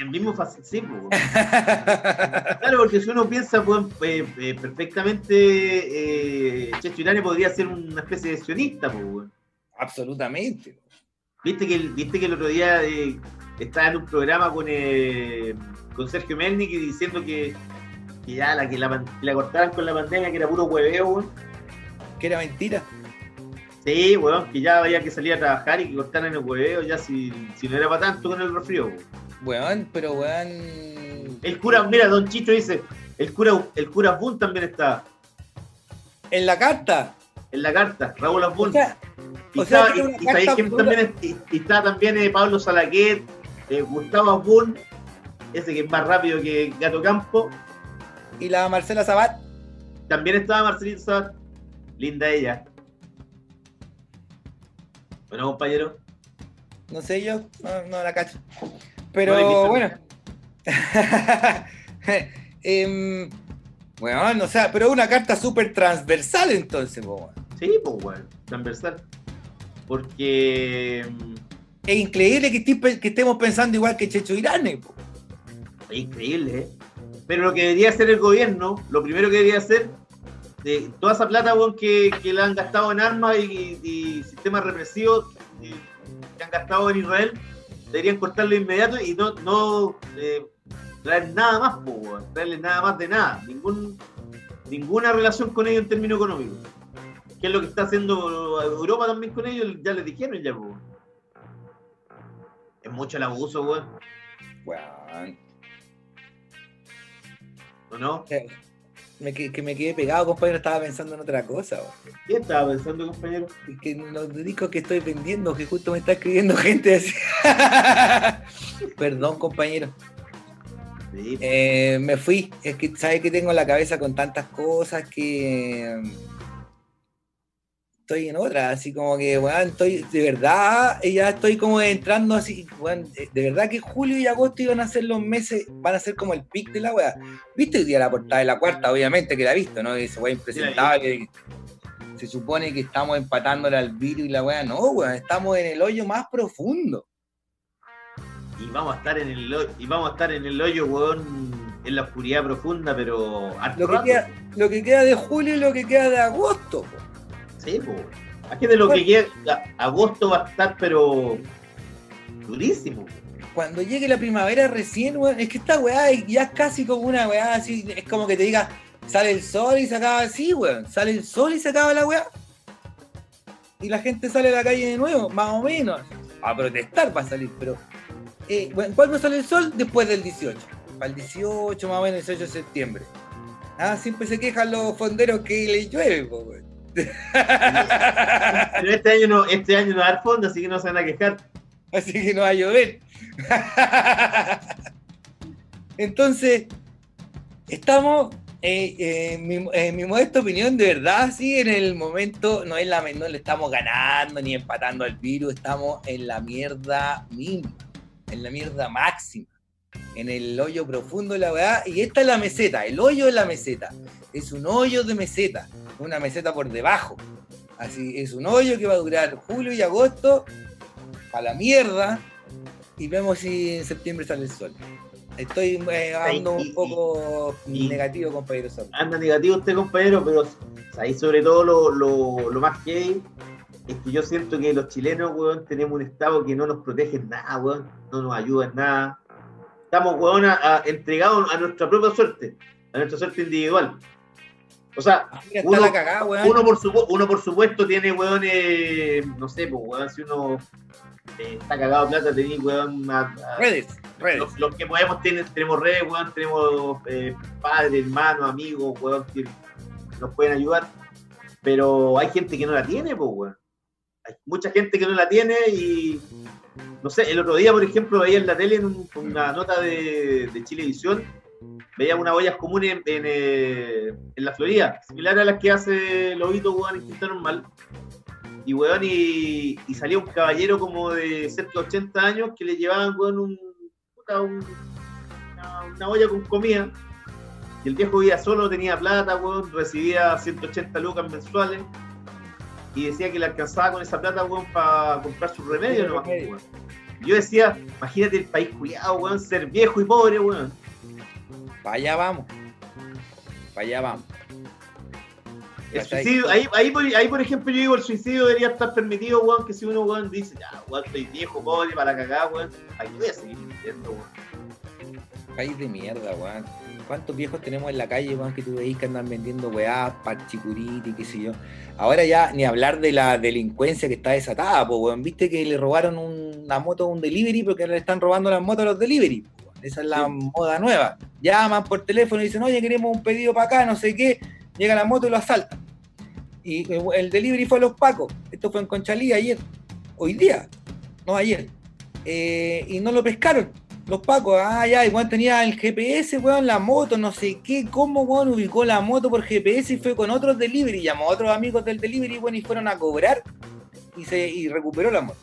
El mismo fascismo, weón. Claro, porque si uno piensa, weón, eh, eh, perfectamente, eh, Checho Irani podría ser una especie de sionista, pues, weón. Absolutamente. Viste que el, viste que el otro día eh, estaba en un programa con, con Sergio Melnik diciendo que, que ya la que la, la cortaran con la pandemia, que era puro hueveo, weón. Que era mentira. Sí, weón, que ya había que salir a trabajar y que cortaran el hueveo, ya si, si no era para tanto con el resfrío, weón. Weón, pero weón. El cura, mira, Don Chicho dice, el cura, el cura Bun también está En la carta. en la carta, Raúl O Asbun. sea, y, o sea, estaba- y- sabéis pura- también y, está también eh, Pablo Salaquet, eh, Gustavo Asbun, ese que es más rápido que Gato Campo. Y la Marcela Sabat. También estaba Marcelita Sabat, linda ella. Bueno, compañero, No sé yo, no, no la cacho. Pero quise- bueno. Em, o sea, pero una carta súper transversal entonces, po, sí, pues, weón, transversal. Porque mm, Es increíble que, que estemos pensando igual que Checho Irane, po. Es increíble, ¿eh? Pero lo que debería hacer el gobierno, lo primero que debería hacer, de toda esa plata weón, que, que la han gastado en armas y, sistemas represivos y- que han gastado en Israel, deberían cortarlo inmediato y no, no eh, traer nada más, po, traerles nada más de nada, ningún, ninguna relación con ellos en términos económicos. Que es lo que está haciendo Europa también con ellos, ya les dijeron ya, po. Es mucho el abuso, weón, Weón. ¿O no? Me, que, me quedé pegado, compañero, estaba pensando en otra cosa. ¿Qué estaba pensando, compañero? Que los discos que estoy vendiendo, que justo me está escribiendo gente así. Perdón, compañero. Sí, Eh, me fui. Es que sabes que tengo la cabeza con tantas cosas que estoy en otra, así como que, weón, estoy, de verdad, eh, ya estoy como entrando así, weón, de, de verdad que julio y agosto iban a ser los meses, van a ser como el pic de la weá. ¿Viste hoy día la portada de la cuarta? Obviamente que la he visto, ¿no? Ese weá impresentable. Se supone que estamos empatándole al virus y la weá. No, weón, estamos en el hoyo más profundo. y vamos a estar en el hoyo, y vamos a estar en el hoyo, weón, en la oscuridad profunda, pero Lo que, queda, lo que queda de julio y lo que queda de agosto, po. Sí, po. Que de lo que queda, agosto va a estar, pero durísimo. cuando llegue la primavera recién, weón, es que esta weá ya es casi como una weá así, es como que te diga, sale el sol y se acaba así, weón, sale el sol y se acaba la weá. Y la gente sale a la calle de nuevo, más o menos. A protestar va a salir, pero. Eh, bueno, ¿Cuándo sale el sol? Después del 18. Para el 18, más o menos, el 18 de septiembre. Ah, siempre se quejan los fonderos que les llueve, po, weón. Pero este año no, este año no va a dar fondo, así que no se van a quejar. Así que no va a llover. Entonces, estamos, eh, eh, en, mi, modesta opinión, de verdad, sí, en el momento no, es la, no le estamos ganando ni empatando al virus, estamos en la mierda mínima, en la mierda máxima, en el hoyo profundo de la weá. Y esta es la meseta, el hoyo es la meseta. Es un hoyo de meseta, una meseta por debajo. Así, es un hoyo que va a durar julio y agosto a la mierda y vemos si en septiembre sale el sol. Estoy eh, ando Y- un poco y- negativo, compañero Sol. Anda negativo usted, compañero, pero ahí sobre todo lo, lo, lo más que es que yo siento que los chilenos, weón, tenemos un Estado que no nos protege en nada, weón, no nos ayuda en nada. Estamos, weón, a- a- entregados a nuestra propia suerte, a nuestra suerte individual. O sea, Ah, mira, uno- la cagada, weón. uno por, supu- uno por supuesto tiene, weón, eh, no sé, pues, weón, si uno eh, está cagado de plata, tenés, weón, a- a- Redes, redes. los, los que podemos tener, tenemos redes, weón, tenemos eh, padres, hermanos, amigos, weón, que nos pueden ayudar. Pero hay gente que no la tiene, pues, weón. Hay mucha gente que no la tiene y no sé, el otro día, por ejemplo, veía en la tele en un- una nota de, de Chilevisión, veía unas ollas comunes en, en, eh, en la Florida, similar a las que hace Lobito, weón, en Quinta Normal. Y, weón, y, y salía un caballero como de cerca de 80 años que le llevaban, weón, un, un- una, una olla con comida. Y el viejo vivía solo, tenía plata, weón, recibía 180 lucas mensuales. Y decía que le alcanzaba con esa plata, weón, para comprar sus remedios, nomás, Remedio. weón. Y Yo decía, imagínate el país culiado, weón, ser viejo y pobre, weón. Para allá vamos. Para allá vamos. El suicidio, ahí, ahí, por, ahí, por ejemplo, yo digo, el suicidio debería estar permitido, weón, que si uno, weón, dice, ya, weón, estoy viejo, pobre, para cagar, weón, ahí voy a seguir viviendo, weón. País de mierda, weón. ¿Cuántos viejos tenemos en la calle, weón, que tú veis que andan vendiendo weá, parchicuriti, qué sé yo? Ahora ya ni hablar de la delincuencia que está desatada, pues, weón. Viste que le robaron una moto a un delivery porque le están robando las motos a los delivery. Esa es la moda nueva. Llaman por teléfono y dicen, oye, queremos un pedido para acá, no sé qué. Llega la moto y lo asaltan. Y el- el delivery fue a los pacos. Esto fue en Conchalí ayer. Hoy día. No ayer. Eh, y no lo pescaron. Los pacos, ah, ya, igual tenía el GPS, weón, la moto, no sé qué, cómo, weón, ubicó la moto por GPS y fue con otros delivery, llamó a otros amigos del delivery, weón, y fueron a cobrar y se y recuperó la moto.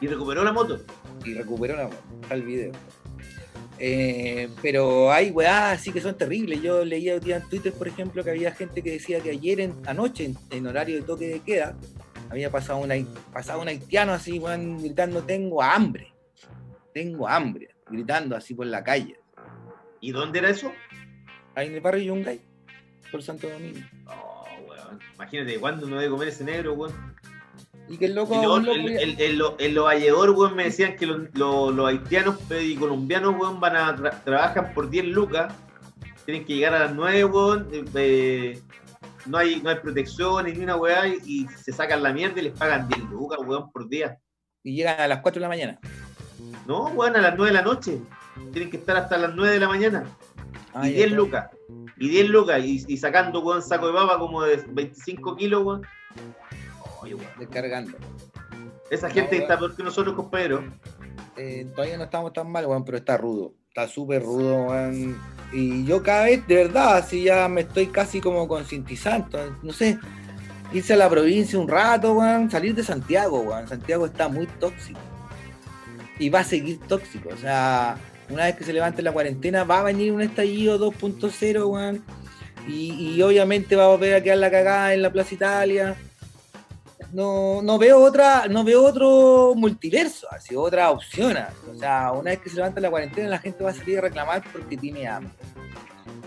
Y recuperó la moto. Y recuperó la moto, está el video. Eh, pero hay weá así que son terribles. Yo leía hoy día en Twitter, por ejemplo, que había gente que decía que ayer en, anoche, en, en horario de toque de queda, había pasado, una, pasado un haitiano así, weón, gritando, tengo hambre, tengo hambre, gritando así por la calle. ¿Y dónde era eso? Ahí en el barrio Yungay, por Santo Domingo. Oh, weón. Imagínate, ¿cuándo no debe comer ese negro, weón? Y que el loco... Y lo loco el- ya- el- en lo- en los Valledor, weón, me decían que los, los- los haitianos y colombianos, weón, van a tra- trabajan por 10 lucas. Tienen que llegar a las 9, weón. eh, eh, no, hay, no hay protección ni una weá. Y, se sacan la mierda y les pagan 10 lucas, weón, por día. y llegan a las 4 de la mañana. No, weón, a las 9 de la noche. Tienen que estar hasta las 9 de la mañana. Ah, y ya 10 está. lucas. Y 10 lucas. Y, y sacando, weón, saco de papa como de 25 kilos, weón. Weón. Descargando. Esa No, gente weón. está peor que nosotros, compañeros. Eh, todavía no estamos tan mal, weón, pero está rudo. Está súper rudo, weón. Y yo cada vez, de verdad, así ya me estoy casi como concientizando. No sé, irse a la provincia un rato, weón. Salir de Santiago, weón. Santiago está muy tóxico. Y va a seguir tóxico. O sea, una vez que se levante la cuarentena, va a venir un estallido 2.0, weón. Y, y obviamente va a volver a quedar la cagada en la Plaza Italia no, no veo otra, no veo otro multiverso, así otra opción. así. O sea, una vez que se levanta la cuarentena, la gente va a salir a reclamar porque tiene hambre.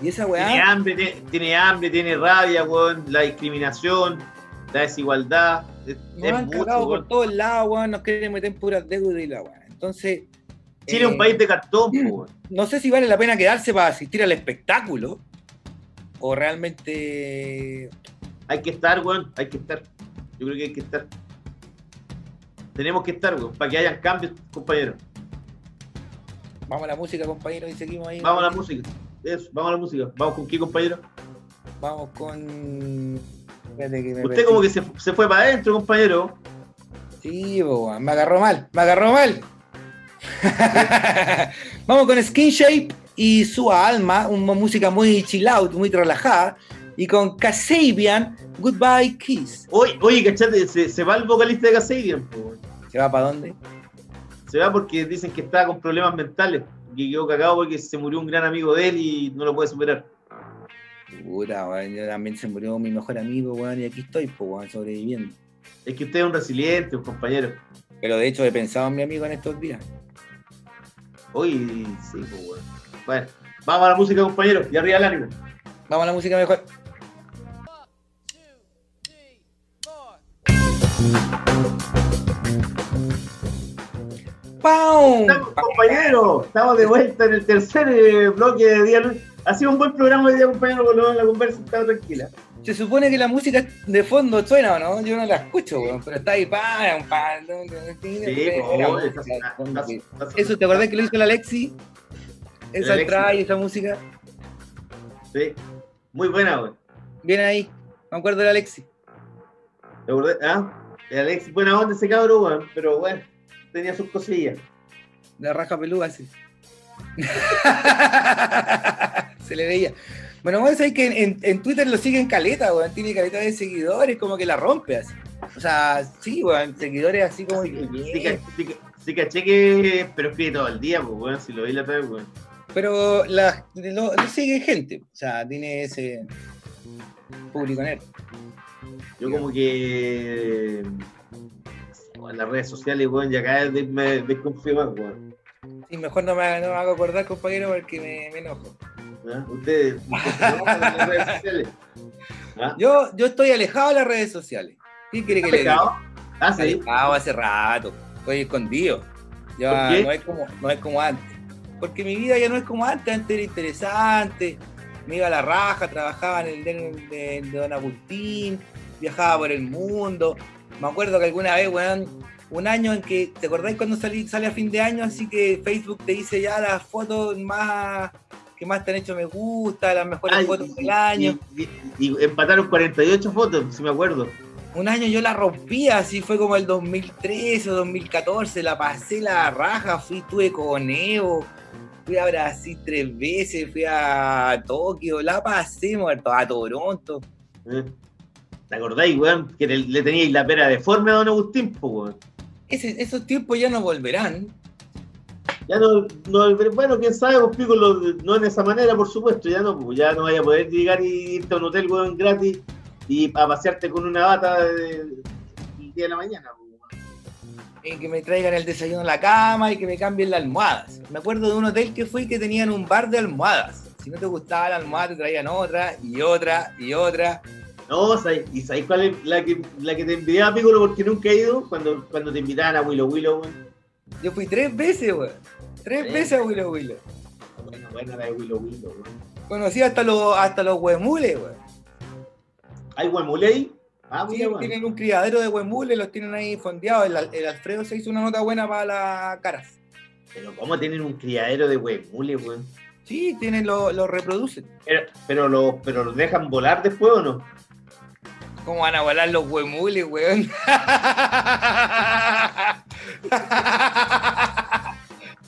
Y esa Tiene weá, hambre, tiene, tiene hambre, tiene rabia, weón, la discriminación, la desigualdad. Es, nos es han mucho, cagado weón. por todos lados, weón, nos quieren meter en puras deudas y la weá. Entonces, Chile es un eh, país de cartón, weón. no sé si vale la pena quedarse para asistir al espectáculo o realmente Hay que estar, weón, hay que estar. Yo creo que hay que estar. Tenemos que estar, weón, para que hayan cambios, compañeros. vamos a la música, compañeros, y seguimos ahí. Vamos a la música. Eso, vamos a la música. ¿Vamos con qué, compañero? Vamos con. Que Usted perdí. como que se, se fue para adentro, compañero. Sí, me agarró mal, me agarró mal. Vamos con Skin Shape y su alma, una música muy chill out, muy relajada. Y con Kasabian, Goodbye Kiss. Oye, oye cachate, se, se va el vocalista de weón. ¿Se va para dónde? Se va porque dicen que está con problemas mentales. Que quedó cagado porque se murió un gran amigo de él y no lo puede superar. Weón, yo también se murió mi mejor amigo, weón, y aquí estoy, pues, weón, sobreviviendo. Es que usted es un resiliente, un compañero. Pero de hecho he pensado en mi amigo en estos días. Uy, sí, pues, weón. Bueno, vamos a la música, compañeros. Y arriba el ánimo. Vamos a la música mejor. ¡Pau! Estamos, compañeros. Estamos de vuelta en el tercer eh, bloque de Día. Ha sido un buen programa hoy día, compañero, por lo menos la conversa está tranquila. Se supone que la música de fondo suena, ¿o no? Yo no la escucho, weón, pero está ahí, pa, pa, Sí, Eso, ¿te acordás que lo hizo la Alexi? Esa entrada y esa música. Sí. Muy buena, weón. Bien ahí. Me acuerdo de la Alexi. ¿Te acordás? ¿Ah? El Alex, buena onda ese cabrón, weón. Pero bueno, tenía sus cosillas. La raja peluda, sí. Se le veía. Bueno, vos sabés que en, en Twitter lo siguen caleta, weón. Tiene caleta de seguidores, como que la rompe así. O sea, sí, weón. Seguidores así como. que Sí, ca- sí, ca- sí caché que. Pero escribe todo el día, pues, weón. Si lo vi la vez, weón. Pero la, lo, lo sigue gente. O sea, tiene ese público nerd. Yo como que. En las redes sociales, weón, ya cada vez me desconfío más, weón. Sí, mejor no me, no me hago acordar, compañero, porque me, me enojo. ¿Ah? Ustedes, las redes sociales. ¿Ah? Yo, yo estoy alejado de las redes sociales. ¿Qué quiere que le diga? Ah, sí. Alejado hace rato. Estoy escondido. Ya no es como, no es como antes. Porque mi vida ya no es como antes. Antes era interesante. Me iba a la raja, trabajaba en el de, de- de Don Agustín, viajaba por el mundo. Me acuerdo que alguna vez, weón, un año en que, ¿te acordás cuando salí, sale a fin de año? Así que Facebook te dice ya las fotos más que más te han hecho me gusta, las mejores Ay, fotos del año. Y, y- y empataron 48 fotos, si me acuerdo. Un año yo la rompía, así fue como el 2013 o 2014, la pasé la raja, fui, estuve con Evo, fui a Brasil tres veces, fui a Tokio, la pasé muerto, a Toronto. ¿eh? ¿Te acordáis, weón? Que le, teníais la pera deforme a Don Agustín, pues, weón. Ese- esos tiempos ya no volverán. Ya no, no, bueno, quién sabe, pues pico, lo- no en esa manera, por supuesto, ya no, ya no vaya a poder llegar y irte a un hotel, weón, gratis y a pasearte con una bata de- el día de la mañana, weón. Y que me traigan el desayuno a la cama y que me cambien las almohadas. Me acuerdo de un hotel que fui que tenían un bar de almohadas. Si no te gustaba la almohada, te traían otra y otra y otra. No, ¿sabes? ¿y sabéis cuál es la que, la que te envidiaba, Piccolo, porque nunca he ido? Cuando, cuando te invitaban a Willow Willow, weón. Yo fui tres veces, weón. Tres Sí. veces a Willow Willow. Bueno, buena la de Willow Willow, weón. Conocí hasta los, hasta los huemules, weón. ¿Hay Guamuley? Ah, Sí, mira, weón. tienen un criadero de huemules, los tienen ahí fondeados. El, el Alfredo se hizo una nota buena para las caras. Pero ¿cómo tienen un criadero de huemules, weón? Sí, tienen lo, lo reproducen. Pero, pero, lo, pero los dejan volar después o no? ¿Cómo van a volar los huemules, weón?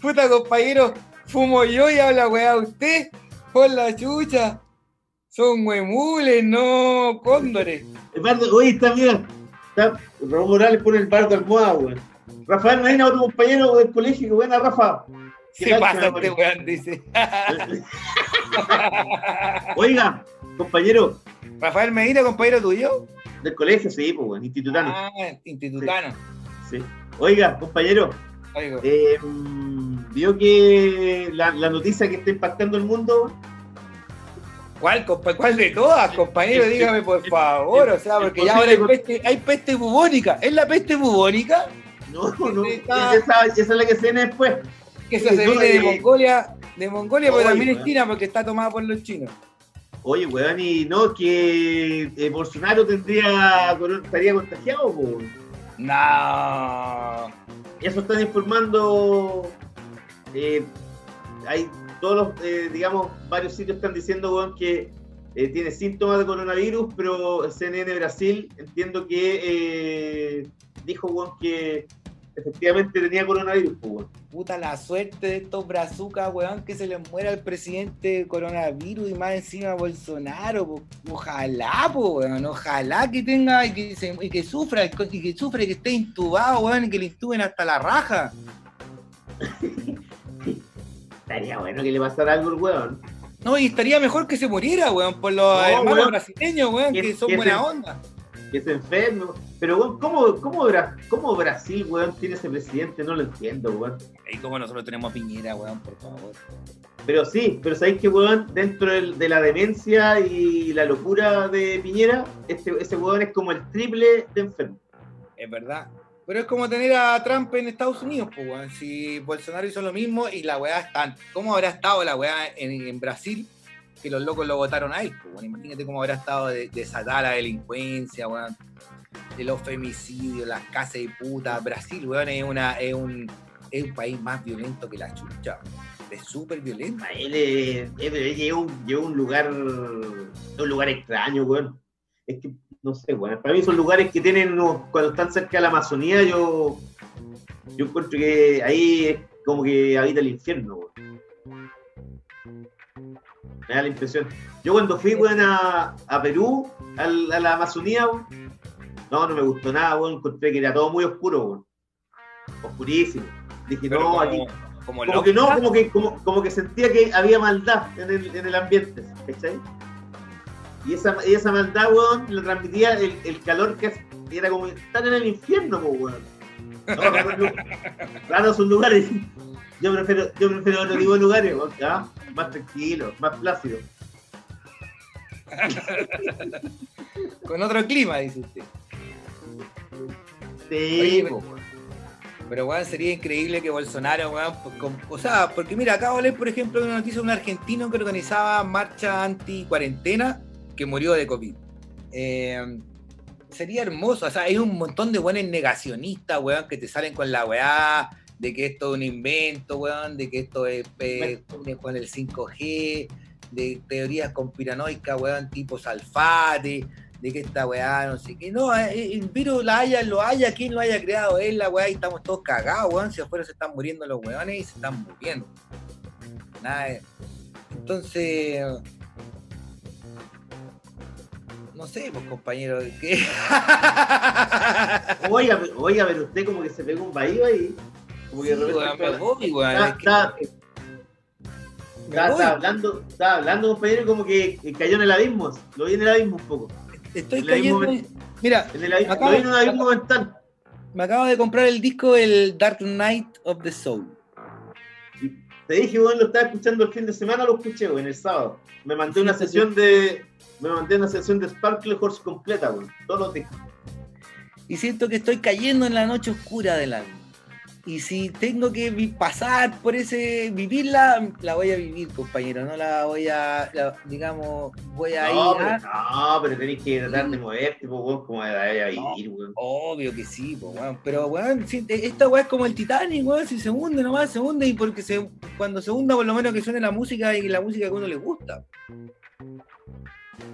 Puta compañero, fumo yo y habla weá usted. Por la chucha. Son huemules, no cóndores. El bardo, oye, está, mira. Está, Raúl Morales pone el bardo almohada, weón. Rafael Medina, otro compañero del colegio, que buena, Rafa. ¿Qué Se tal, pasa este weón, dice. Oiga, compañero Rafael Medina, compañero tuyo. del colegio, sí, pues, weón, institutano. Ah, institutano. Sí. Oiga, compañero, Oigo. eh, mm, vio que la, la noticia que está impactando el mundo, ¿Cuál, compa- ¿Cuál de todas, compañero? Dígame, por favor. O sea, porque ya ahora hay peste, hay peste bubónica. ¿Es la peste bubónica? no, no, esa, esa es la que se viene después. Que esa se viene de Mongolia, de Mongolia, pero también es. China, porque está tomada por los chinos. Oye, weón, y no, que eh, Bolsonaro tendría, estaría contagiado, weón. No. Eso están informando. eh, hay todos los, eh, digamos, varios sitios están diciendo, weón, que eh, tiene síntomas de coronavirus, pero CNN Brasil entiendo que eh, dijo, weón, que efectivamente tenía coronavirus, po, weón. Puta la suerte de estos brazucas, weón, que se les muera el presidente coronavirus y más encima Bolsonaro. po. Ojalá, po, weón, ojalá que tenga y que, se- y que sufra, y que sufra y que esté intubado, weón, y que le intuben hasta la raja. Estaría bueno que le pasara algo al weón. No, y estaría mejor que se muriera, weón, por los No, hermanos weón. brasileños, weón, Que- que son que buena se- onda. que es enfermo. Pero, weón, ¿cómo, cómo, cómo Brasil, weón, tiene ese presidente? No lo entiendo, weón. Y como nosotros tenemos a Piñera, weón, por favor. Pero sí, pero sabéis que, weón, dentro de la demencia y la locura de Piñera, este, ese weón es como el triple de enfermo. Es verdad. Pero es como tener a Trump en Estados Unidos, pues, weón. Si Bolsonaro hizo lo mismo y la weá está. ¿Cómo habrá estado la weá en, en Brasil? Que los locos lo votaron a él, pues, weón. Imagínate cómo habrá estado de, desatada la delincuencia, weón. De los femicidios, las casas de puta. Brasil, weón, es, una, es, un, es un país más violento que la chucha. Es súper violento. A Él, eh, él, él llegó, un- llegó a un lugar, un lugar extraño, weón. Es que, no sé, weón. Para mí son lugares que tienen, unos- cuando están cerca de la Amazonía, yo, yo encuentro que ahí es como que habita el infierno, weón. Me da la impresión. Yo cuando fui, weón, a, a Perú, al- a la Amazonía, no, no me gustó nada, weón. Encontré que era todo muy oscuro, weón. Oscurísimo. Dije, Pero no, como, aquí, como que no, como que, como, como que sentía que había maldad en el, en el ambiente, ¿cachai? Y esa, y esa maldad, weón, le transmitía el, el calor que era como estar en el infierno, po, weón. No, lu- raros son lugares. Yo prefiero, yo prefiero otro tipo de lugares, weón, ¿ya? Más tranquilos, más plácidos. Con otro clima, dice usted. Sí, Oye, po, Pero, weón, sería increíble que Bolsonaro, weón, pues, con- o sea, porque mira, acabo de leer, por ejemplo, una noticia de un argentino que organizaba marcha anti-cuarentena que murió de COVID. Eh, sería hermoso, o sea, hay un montón de buenos negacionistas, weón, que te salen con la weá de que esto es un invento, weón, de que esto es eh, con el 5G, de teorías conspiranoicas, weón, tipo Salfate, de que esta weá, no sé qué. No, eh, el virus la haya, lo haya, quien lo haya creado, es la weá, y estamos todos cagados, weón. Si afuera se están muriendo los weones y se están muriendo. Nada, eh. entonces. No sé, pues compañero, ¿qué? Oiga, pero- oiga, pero usted como que se pegó un baído ahí. Como que Sí, weón, me voy, weón, Está- es que- está- hablando, hablando, compañero, y como que cayó en el abismo. Lo vi en el abismo un poco. Estoy el cayendo. Mira, En el abismo, Acabo- lo vi en un abismo mental. me acabo de comprar el disco El Dark Knight of the Soul. Te dije, weón, lo estaba escuchando el fin de semana, lo escuché, weón, el sábado. Me mandé una sí. sesión de. Me mandé una sesión de Sparkle Horse completa, weón. Todos los discos. y siento que estoy cayendo en la noche oscura del alma. Y si tengo que pasar por ese, vivirla, la voy a vivir, compañero. No la voy a, la- digamos, voy a No, ir pero, a... no, pero tenés que tratar de moverte, pues, weón, como ahí a vivir, weón. Obvio que sí, po, weón. pero weón, si- esta weá es como el Titanic, weón, si se hunde nomás, se hunde y porque se, cuando se hunda por lo menos que suene la música y la música que a uno le gusta.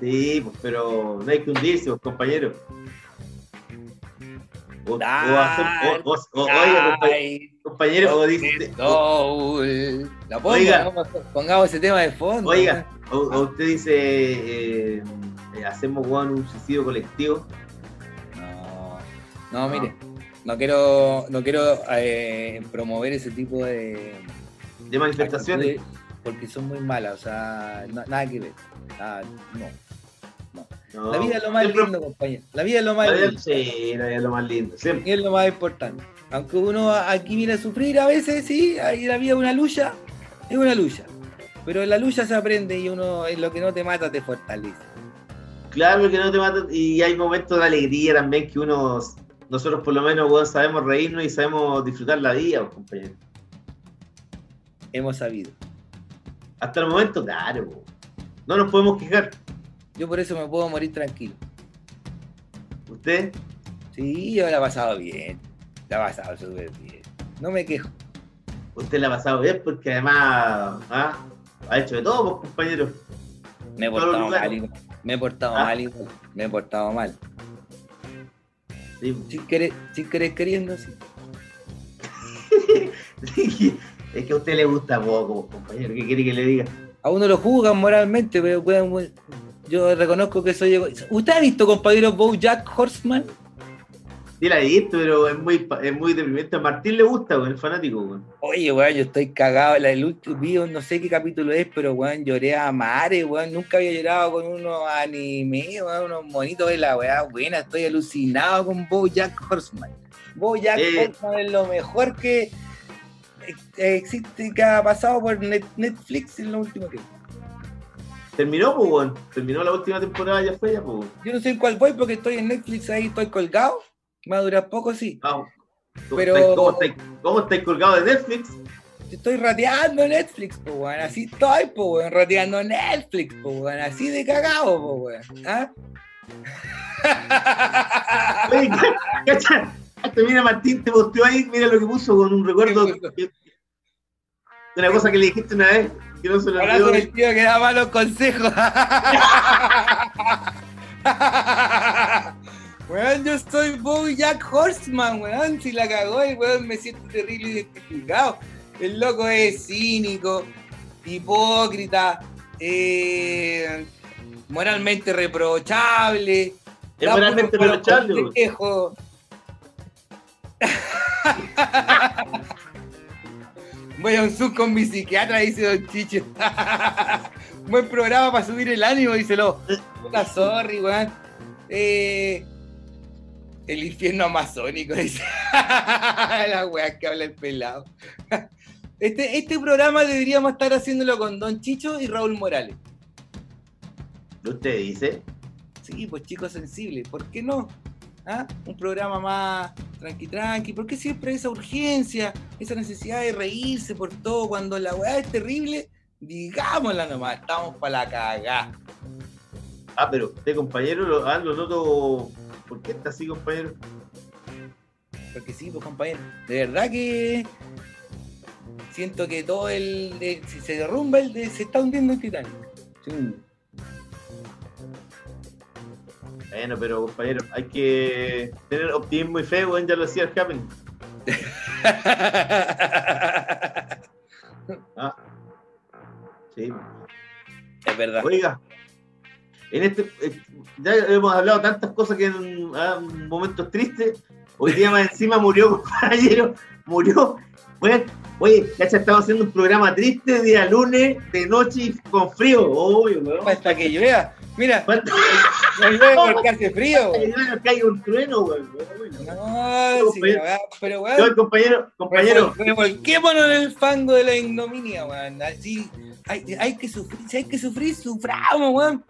Sí, pues, pero no hay que hundirse, pues, compañero. O, o hacer- o- o- o- oiga, compa- Ay, compañero, o dice. La pongo, Oiga. pongamos ese tema de fondo. Oiga, o, o usted dice, eh, eh, hacemos un suicidio colectivo. No, no, mire, no quiero, no quiero eh, promover ese tipo de de manifestaciones. porque son muy malas, o sea, na- nada que ver. Nada, no. No, La vida es lo más siempre- lindo, compañero. La vida es lo más La vida, lindo. sí, la vida es lo más lindo. Siempre. Y es lo más importante. Aunque uno aquí viene a sufrir a veces, sí, ahí la vida es una lucha, es una lucha. Pero en la lucha se aprende y uno, en lo que no te mata, te fortalece. Claro que no te mata. Y hay momentos de alegría también que uno, nosotros por lo menos, weón, sabemos reírnos y sabemos disfrutar la vida, compañero. Hemos sabido. Hasta el momento, claro. No nos podemos quejar. Yo por eso me puedo morir tranquilo. ¿Usted? Sí, yo la he pasado bien. La he pasado súper bien. No me quejo. Usted la ha pasado bien porque además ¿ah? ha hecho de todo, pues, compañero. Me he portado mal igual. Me he portado Ah. mal igual. Me he portado mal. Sí. Sin querer, sin querer queriendo, sí. es que a usted le gusta poco, pues, compañero. ¿Qué quiere que le diga? A uno lo juzgan moralmente, pero weón, yo reconozco que soy egoísta. ¿Usted ha visto, compañero, Bojack Horseman? Sí, la he visto, pero es muy, es muy deprimente. A Martín le gusta, weón, el fanático, weón. Oye, weón, yo estoy cagado. La video, no sé qué capítulo es, pero weón, lloré a mares, weón. Nunca había llorado con unos anime, weón, unos monitos de la weá buena. Estoy alucinado con Bojack Horseman. Bojack Eh. Horseman es lo mejor que ex- existe, que ha pasado por Net- Netflix en lo último tiempo. Terminó, pues, weón. Terminó la última temporada, ya fue, ya, pues. Yo no sé en cuál voy porque estoy en Netflix ahí, estoy colgado. Va a durar poco, sí. Vamos. ¿Cómo Pero- estáis- ¿Cómo estáis, cómo estáis colgados de Netflix? Estoy rateando Netflix, po, weón. Así estoy, po, weón. Rateando Netflix, po, weón. Así de cagado, po, weón. ¿Ah? Oye, cacha, mira Martín, te posteó ahí, mira lo que puso con un recuerdo de una cosa que le dijiste una vez, que no se lo olvidó. del tío que da malos consejos. Weón, yo soy Bojack Horseman, weón. Si la cagó, y weón, me siento terrible identificado. El loco es cínico, hipócrita, eh, moralmente reprochable. Es moralmente reprochable. Voy a un Zoom con mi psiquiatra, dice Don Chicho. Buen programa para subir el ánimo, díselo. Puta sorry, weón. Eh, el infierno amazónico, dice. La weá que habla el pelado. Este, este programa deberíamos estar haciéndolo con Don Chicho y Raúl Morales. Usted dice. Sí, pues chicos sensibles, ¿por qué no? ¿Ah? Un programa más tranqui tranqui, ¿por qué siempre esa urgencia, esa necesidad de reírse por todo cuando la weá es terrible? Digámosla nomás, estamos para la cagá. Ah, pero usted, compañero, lo, ah, noto. ¿Por qué está así, compañero? Porque sí, pues compañero, de verdad que siento que todo el. de- si se derrumba, el de- se está hundiendo el Titanic. Sí. Bueno, pero, compañero, hay que tener optimismo y fe, weón, ya lo decía el Happen. Ah. Sí. es verdad. Oiga, en este, eh, ya hemos hablado tantas cosas que en ah, momentos tristes. Hoy día más encima murió, compañero, murió. Bueno, oye, cacha, estamos haciendo un programa triste día lunes, de noche con frío. Obvio, weón. Hasta que llueva. Mira, no llueve porque hace frío. que caiga un trueno, weón. No, sí, pero Yo, weón, compañero, compañero, revolquémonos en el fango de la ignominia, weón. Así, hay, hay que sufrir, si hay que sufrir, suframos, weón.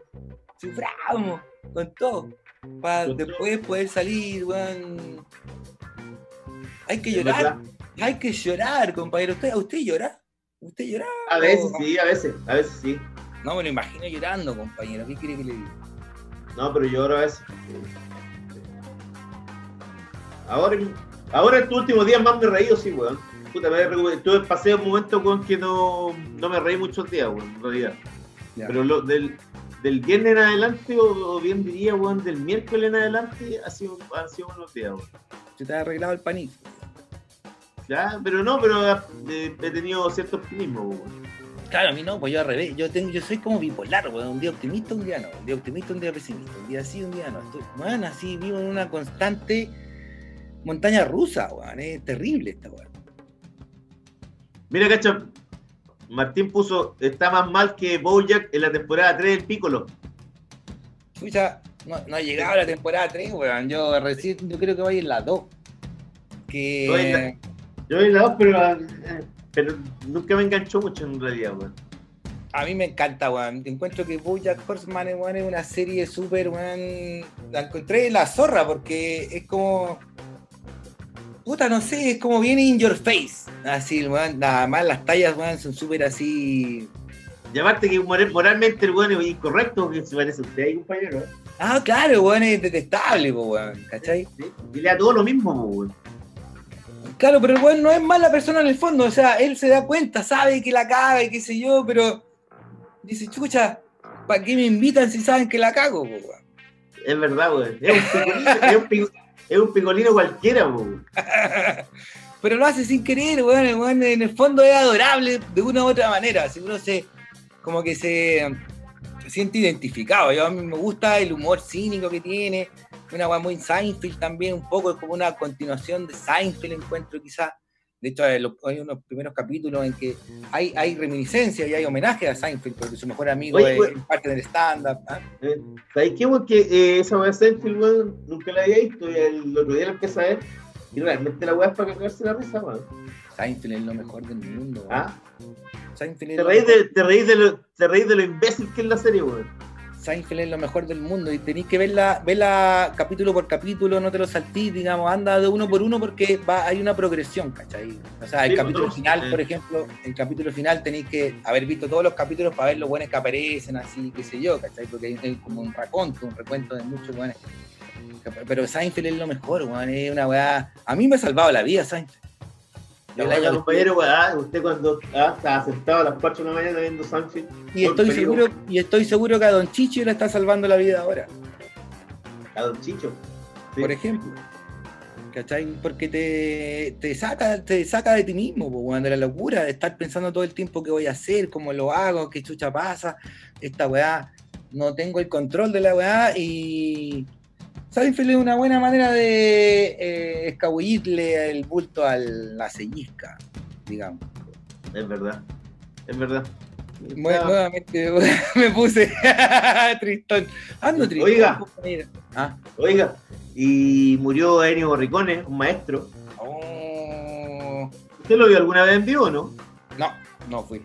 Suframos, con todo. Para después poder salir, weón. Hay que llorar. Hay que llorar, compañero. ¿Usted, ¿Usted llora? ¿Usted llora? a veces sí, a veces, a veces sí. No me lo imagino llorando, compañero. ¿Qué quiere que le diga? No, pero ahora a veces. Ahora, ahora estos últimos días más me he reído, sí, weón. Puta, me. Tuve pasé un momento con que no, no me reí muchos días, weón, en realidad. Ya. Pero lo, del, del viernes en adelante, o, o bien diría, weón, del miércoles en adelante, ha sido, han sido buenos días, weón. Se te ha arreglado el panito. Ya, pero no, pero eh, he tenido cierto optimismo, weón. Claro, a mí no, pues yo al revés. Yo, tengo, yo soy como bipolar, weón. Un día optimista, un día no. Un día optimista, un día pesimista. Un día sí, un día no. Estoy, weón, así vivo en una constante montaña rusa, weón. Es terrible esta weón. Mira, cacha, Martín puso, está más mal que Bojack en la temporada 3 del Piccolo. Chucha, no, no ha llegado la temporada 3, weón. Yo recién, yo creo que voy en la 2. Que. Yo vi la dos, pero, pero nunca me enganchó mucho en realidad, weón. A mí me encanta, weón. Encuentro que Bojack Horseman weón, es una serie súper, weón. La encontré en la zorra porque es como. Puta, no sé, es como bien in your face. Así, weón. Nada más las tallas, weón, son súper así. Y aparte que moral- moralmente el weón es incorrecto, que se parece a usted ahí, compañero. Ah, claro, weón, es detestable, weón. ¿Cachai? Sí, Y le da todo lo mismo, weón. Claro, pero el weón no es mala persona en el fondo. O sea, él se da cuenta, sabe que la caga y qué sé yo, pero. Dice, chucha, ¿para qué me invitan si saben que la cago, weón? Es verdad, weón. Es un picolino, es un pico- es un picolino cualquiera, weón. Pero lo hace sin querer, weón. El weón en el fondo es adorable de una u otra manera. Si uno se. como que se siente identificado. Yo, a mí me gusta el humor cínico que tiene. una weá muy Seinfeld también, un poco, es como una continuación de Seinfeld, encuentro quizás. De hecho, hay unos primeros capítulos en que hay, hay reminiscencia y hay homenaje a Seinfeld, porque su mejor amigo Oye, es, es parte del stand-up. ¿ah? Eh, ¿Sabes qué, weón? Que eh, esa weá de Seinfeld, weón, nunca la había visto y el otro día la empecé a ver. Y realmente la weá es para cagarse la risa, weón. Seinfeld es lo mejor del mundo. weón. ¿Ah? Seinfeld, Te reís, de, te, reís de lo, te reís de lo imbécil que es la serie, weón. Seinfeld es lo mejor del mundo y tenéis que verla, verla capítulo por capítulo, no te lo saltís, digamos, anda de uno por uno porque va, hay una progresión, ¿cachai? O sea, el Sí, capítulo pues, final, eh. por ejemplo, el capítulo final tenéis que haber visto todos los capítulos para ver los buenos que aparecen, así, qué sé yo, ¿cachai? Porque hay, hay como un raconto, un recuento de muchos buenos. Pero Seinfeld es lo mejor, weón, es una weá. A mí me ha salvado la vida, Seinfeld. Oiga, año- compañero, ah, usted cuando ah, estaba sentado a las 4 de la mañana viendo Seinfeld. y estoy seguro, y estoy seguro que a Don Chicho le está salvando la vida ahora. A Don Chicho. Sí. por ejemplo. ¿Cachai? Porque te, te saca, te saca de ti mismo, de la locura, de estar pensando todo el tiempo qué voy a hacer, cómo lo hago, qué chucha pasa, esta weá, no tengo el control de la weá y Seinfeld es una buena manera de eh, escabullirle el bulto a la ceñisca, digamos. Es verdad. Es verdad. Ah, Nuevamente me puse tristón. Ando tristón. Oiga. Ah. Oiga, y murió Ennio Morricone, un maestro. Oh. ¿Usted lo vio alguna vez en vivo o no? No, no fui.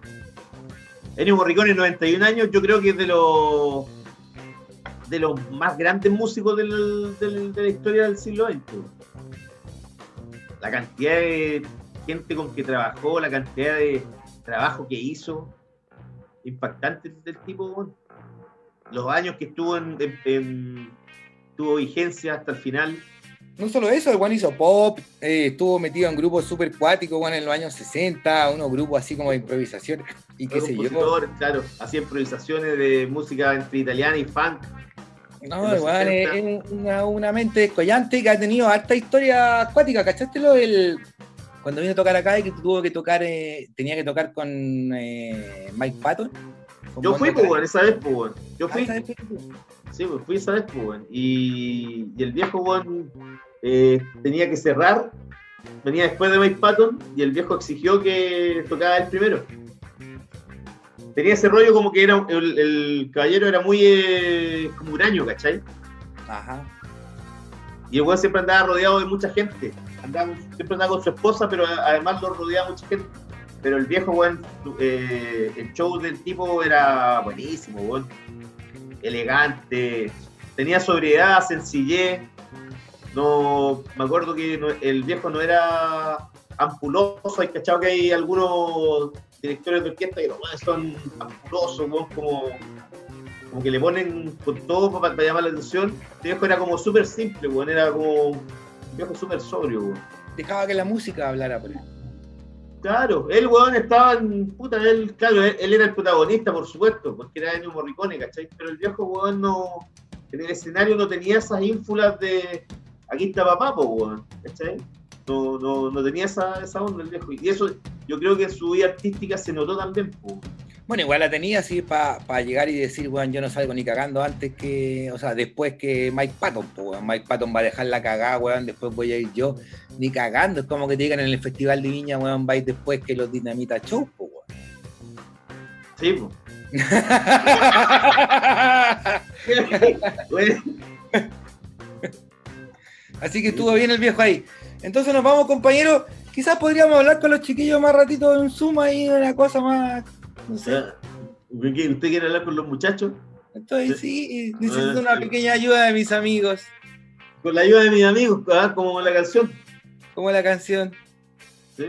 Ennio Morricone, 91 años, yo creo que es de los de los más grandes músicos del- de la historia del siglo XX. La cantidad de gente con que trabajó, la cantidad de trabajo que hizo, impactante del tipo. Los años que estuvo en, en- en- tuvo vigencia hasta el final. No solo eso, el Juan hizo pop, eh, estuvo metido en grupos súper cuáticos, bueno, en los años 60, unos grupos así como de improvisación y qué sé yo. claro, hacía improvisaciones de música entre italiana y funk. No, igual 60. es, es una, una mente descollante que ha tenido harta historia acuática. ¿Cachaste lo del. Cuando vino a tocar acá y que tuvo que tocar, eh, tenía que tocar con eh, Mike Patton? Yo fui, pues, Khan. weón, esa vez, pues. Yo Ah, fui, ¿sabes qué? Sí, pues, fui esa vez, pues. Y, y el viejo, weón, eh, tenía que cerrar. Venía después de Mike Patton y el viejo exigió que tocara el primero. Tenía ese rollo como que era el, el caballero era muy eh, como huraño, ¿cachai? Ajá. Y el weón siempre andaba rodeado de mucha gente. Andaba, siempre andaba con su esposa, pero además lo rodeaba mucha gente. Pero el viejo, weón, eh, el show del tipo era buenísimo, weón. Elegante, tenía sobriedad, sencillez. No, me acuerdo que no- el viejo no era ampuloso. Hay cachado que hay algunos directores de orquesta que weones son ampulosos, como, como que le ponen con todo para, llamar la atención. El viejo era como súper simple, weón, era como un viejo súper sobrio. Dejaba que la música hablara por él. Claro, él, weón, estaba en. Puta, él, claro, él, era el protagonista, por supuesto, porque era Ennio Morricone, ¿cachai? Pero el viejo, weón, no. En el escenario no tenía esas ínfulas de. Aquí está papá, po, weón, ¿cachai? No, no, no tenía esa, esa onda el viejo. Y eso, yo creo que en su vida artística se notó también, po. Bueno, igual la tenía así para llegar y decir, weón, yo no salgo ni cagando antes que, o sea, después que Mike Patton, pues, weón. Mike Patton va a dejar la cagada, weón, después voy a ir yo, ni cagando. Es como que te digan en el Festival de Viña, weón, va a ir después que los Dinamita Show, pues, weón. Sí. Bueno, Así que estuvo bien el viejo ahí. Entonces nos vamos, compañeros. Quizás podríamos hablar con los chiquillos más ratito en Zoom ahí, una cosa más, no sé. ¿Qué- ¿Usted quiere hablar con los muchachos? Estoy, sí, necesito Ah, una sí. pequeña ayuda de mis amigos, Con la ayuda de mis amigos, ¿ah? como la canción. como la canción. Sí,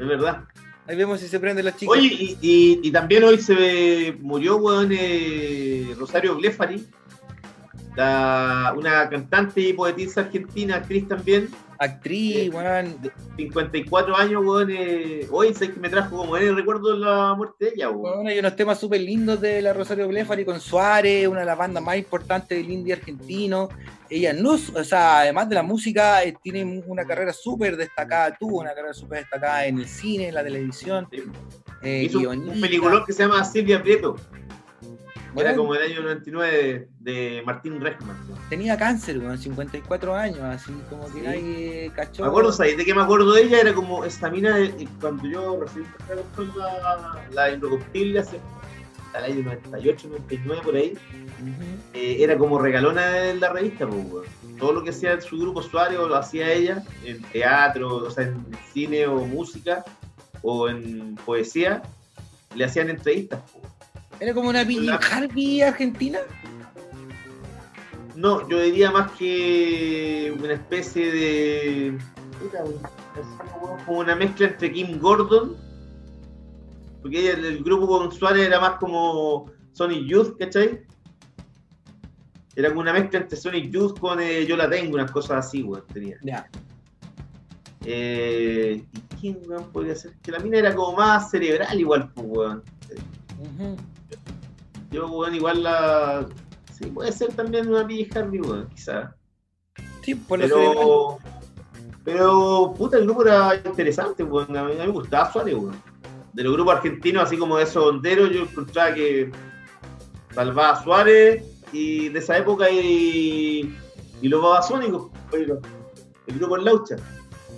es verdad. Ahí vemos si se prenden los chicos. Oye, y, y- y también hoy se murió, weón, eh, Rosario Blefari, la- una cantante y poetisa argentina, actriz también, Actriz, weón. de 54 años, weón. eh, hoy sé que me trajo como el recuerdo de la muerte de ella, weón. Bueno, hay unos temas súper lindos de la Rosario Blefari con Suárez, una de las bandas más importantes del indie argentino. Ella no, o sea, además de la música, eh, tiene una carrera súper destacada, tuvo una carrera súper destacada en el cine, en la televisión. Sí. eh, Hizo un, peliculón que se llama Silvia Prieto. Era como el año 99 de, de Martín Rechman. ¿no? Tenía cáncer, weón, 54 años, así como que Sí. nadie cachó. Me acuerdo, ¿sabes? De qué me acuerdo de ella, era como esta mina, de- cuando yo recibí la, la Indocombustible hace al año 98, 99 por ahí, Ujú. eh, era como regalona en la revista, pues. Todo lo que hacía su grupo usuario lo hacía ella, en teatro, o sea, en cine o música, o en poesía, le hacían entrevistas, pues. Era como una La- Harvey argentina. No, yo diría más que una especie de. como una mezcla entre Kim Gordon. Porque ella, el grupo con Suárez era más como Sonic Youth, ¿cachai? Era como una mezcla entre Sonic Youth con eh, Yo la tengo, unas cosas así, weón, tenía. Ya. Eh, ¿Y quién, weón, podría ser? Que la mina era como más cerebral, igual, pues, weón. Ujú. Yo, weón, igual la. Sí, puede ser también una Billie Harvey, weón, quizás. Sí, por. Pero, pero, puta, el grupo era interesante, weón. A mí, me gustaba Suárez, weón. De los grupos argentinos, así como de esos honderos, yo encontraba que salvaba a Suárez y de esa época y, y los babasónicos, el grupo en Laucha.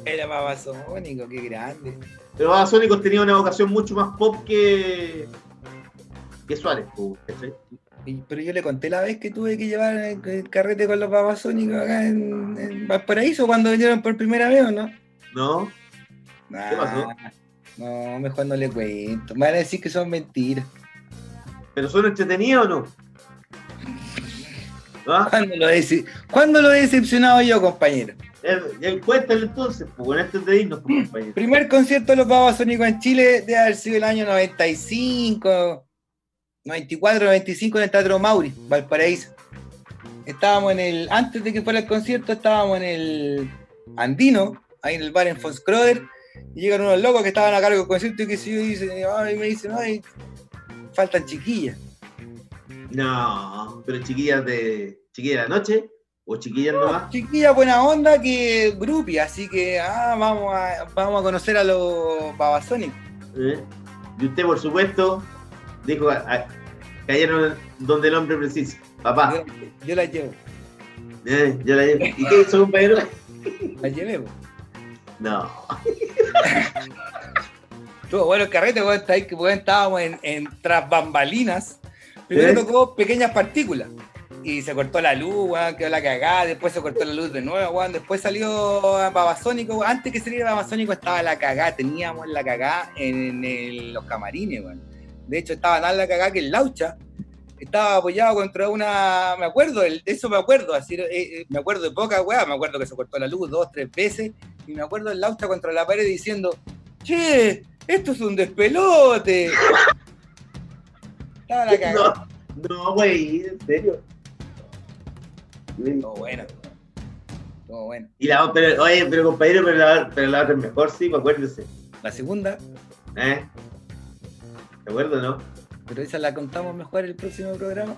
Era babasónico, qué grande. Pero babasónicos tenía una vocación mucho más pop que, que Suárez, pues, ¿cachai? Pero yo le conté la vez que tuve que llevar el, el carrete con los babasónicos acá en, en Valparaíso cuando vinieron por primera vez, ¿o no? ¿No? Nah, ¿Qué pasó? No, mejor no le cuento. Me van a decir que son mentiras. ¿Pero son entretenidos o no? ¿Ah? ¿Cuándo lo, he, dece- ¿Cuándo lo he decepcionado yo, compañero? Eh, Cuéntale entonces, pues, con este de irnos, compañero. Primer concierto de los babasónicos en Chile debe haber sido el año 95, 94, 95 en el Teatro Mauri, Valparaíso. Estábamos en el, antes de que fuera el concierto, estábamos en el Andino, ahí en el bar en Fonscroder, y llegan unos locos que estaban a cargo del concierto y que si yo dice, ay, me dicen, ay, faltan chiquillas. No, pero chiquillas de chiquillas de la noche o chiquillas nomás. Chiquillas buena onda que grupi, así que ah, vamos, a, vamos a conocer a los babasónicos. ¿eh? Y usted, por supuesto, dijo, a- a- cayeron donde el hombre precisa. Papá, Yo, yo las llevo, ¿eh? yo la llevo. ¿Y qué hizo, compañero? las llevé. No. Estuvo bueno el carrete, weón, está ahí que estábamos en, en tras bambalinas. Primero ¿Eh? tocó pequeñas partículas. Y se cortó la luz, weón, quedó la cagada, después se cortó la luz de nuevo, weón, después salió Babasónico, weón. antes que saliera Babasónico estaba la cagada, teníamos la cagada en, el- los camarines, weón. De hecho, estaba tan la cagada que el Laucha estaba apoyado contra una, me acuerdo, de eso me acuerdo, así, eh, eh, me acuerdo de poca weá, me acuerdo que se cortó la luz dos, tres veces, y me acuerdo el Laucha contra la pared diciendo, che, esto es un despelote. Estaba la cagada. No, no, güey, en serio. Estuvo bueno. Estuvo bueno. Y la, pero, oye, pero compañero, pero la, pero la otra es mejor, sí, pues acuérdese. La segunda, ¿Eh? ¿De acuerdo, no? pero esa la contamos mejor el próximo programa.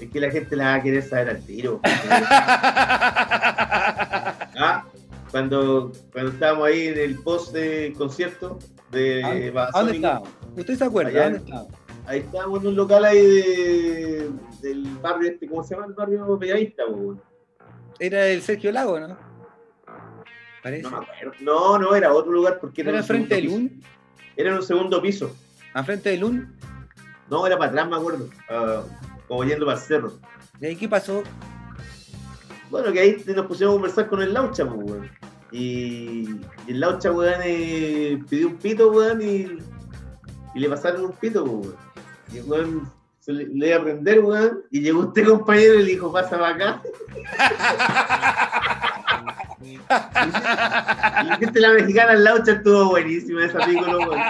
Es que la gente la va a querer saber al tiro. ¿Ah? Cuando, cuando estábamos ahí en el post de concierto de ¿A dónde- ¿A Babasónico, dónde estábamos? ¿Usted se acuerda? Allá ¿A en- dónde estábamos? Ahí estábamos en un local ahí de, del barrio este, ¿cómo se llama? El barrio Bellavista. Era el Sergio Lago, ¿no? Parece. No me acuerdo. No, no, era otro lugar porque era, ¿Era frente del. UN? Era en un segundo piso. ¿A frente del? No, era para atrás, me acuerdo. Ah, como yendo para el cerro. ¿Y ahí qué pasó? Bueno, que ahí nos pusimos a conversar con el Laucha, pues, weón. Y, y el Laucha, weón, eh, pidió un pito, weón, y, y le pasaron un pito, pues, weón. Y el weón se le, le iba a prender, weón, y llegó este compañero y le dijo, pasa para acá. viste la mexicana, Laucha estuvo buenísima esa película, weón.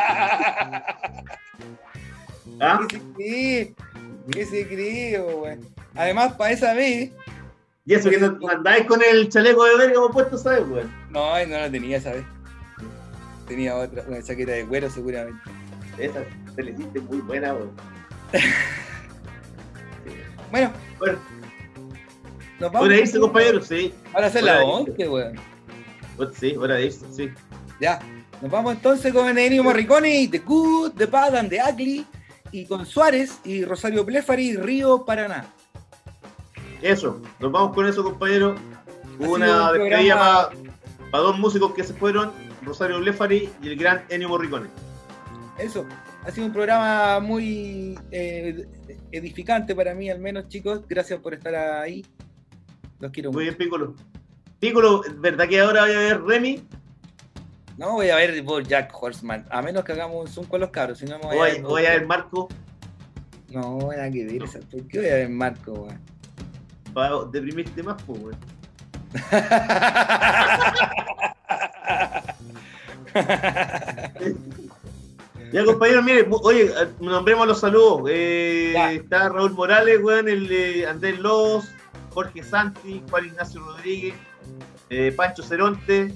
¿Ah? ¿Qué se cree? ¿Qué se cree, weón? Además, para esa vez, Y eso que no andáis con el chaleco de verga como puesto, ¿sabes, weón? no, no la tenía esa vez. Tenía otra, una chaqueta de cuero seguramente. Esa se le hiciste muy buena, weón. Bueno, Bueno, nos vamos. hora de irse, compañeros, sí. Ahora Hora la de irse. 11, weón. Sí, hora de irse, sí. Ya. Nos vamos entonces con Ennio Morricone The Good, The Bad and The Ugly. y con Suárez y Rosario Blefari, Río Paraná. Eso, nos vamos con eso, compañero. Una un despedida para dos músicos que se fueron, Rosario Blefari y el gran Ennio Morricone. Eso, ha sido un programa muy eh, edificante para mí, al menos, chicos. Gracias por estar ahí. Los quiero Muy mucho. bien, Piccolo. Piccolo, ¿verdad que ahora voy a ver Remy? No voy a ver Jack Horseman, a menos que hagamos un Zoom con los cabros, si no me voy, Voy, a ver. voy a ver Marco No, nada que ver. esa- ¿Por qué voy a ver Marco, weón? para deprimirte más, pues, weón. Ya, compañero, mire, oye, eh, nombremos los saludos. Eh, está Raúl Morales, weón, el Andrés Lobos, Jorge Santi, Juan Ignacio Rodríguez, eh, Pancho Ceronte.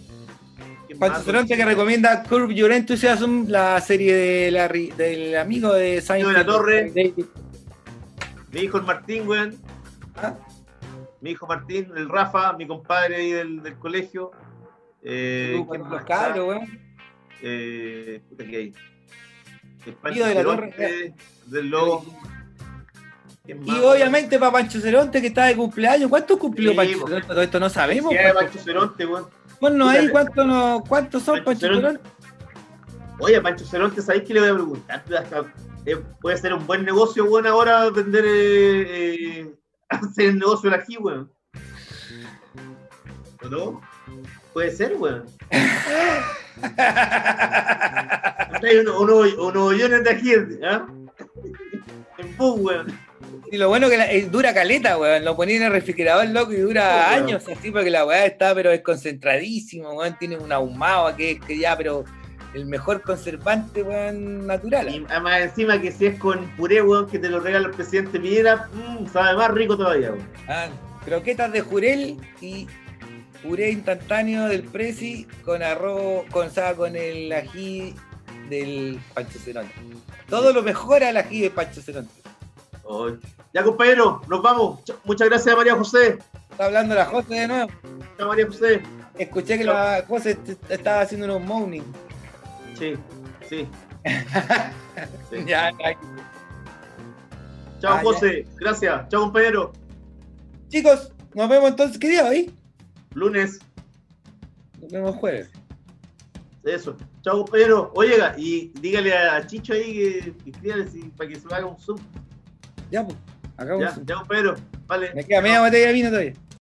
¿Quién Pancho? Ceronte que recomienda Curb Your Enthusiasm, la serie de la ri- del amigo de Seinfeld. de la Torre. David. Mi hijo el Martín, weón. Ah, Mi hijo Martín, el Rafa, mi compadre ahí del, del colegio. Eh, saludos ¿quién para más los cabros, weón. Eh, puta, ¿qué hay? El Pancho de la Ceronte, del Lobo. ¿Quién Y obviamente para Pancho Ceronte que está de cumpleaños. ¿Cuánto cumplió Sí, Pancho. Ceronte? Todo esto no sabemos. ¿Qué cuánto- Pancho Ceronte, weón? Puta, ahí cuánto no, cuántos son Pancho Pancho Ceronte. Ceronte. Oye, Pancho Ceronte, ¿sabéis qué le voy a preguntar? Hasta, eh, puede ser un buen negocio, weón, ahora vender, eh, eh, hacer el negocio de ají, weón. ¿O no? Puede ser, weón. Hay unos uno, uno billones de ají, ¿ah? En bus, weón. Y lo bueno que la- eh, dura caleta, weón. Lo ponía en el refrigerador, loco, y dura Oh, años así, porque la weá está, pero desconcentradísimo, weón. Tiene un ahumado que es que ya, pero el mejor conservante, weón, natural. Y además encima que si es con puré, weón, que te lo regala el presidente Piñera, mmm, sabe más rico todavía, weón. Ah, croquetas de jurel y puré instantáneo del Prezi con arroz, con, con el ají del Pancho Ceronte. Todo lo mejor al ají de Pancho Ceronte. Ay. Ya, compañero, nos vamos. Ch- Muchas gracias, María José. Está hablando la José de nuevo. Chao, María José. Escuché que la José est- estaba haciendo unos moaning. Sí, sí. Sí. Ya, ya. Chao, Ah, ya. José. Gracias. Chao, compañero. Chicos, nos vemos entonces. ¿Qué día hoy? Lunes. Nos vemos jueves. Eso. Chao, compañero. Oye, y dígale a Chicho ahí que, que escríbale para que se lo haga un zoom. Ya, pues. Acá Ya, ya, compañero. Vale. Me queda media botella de vino todavía.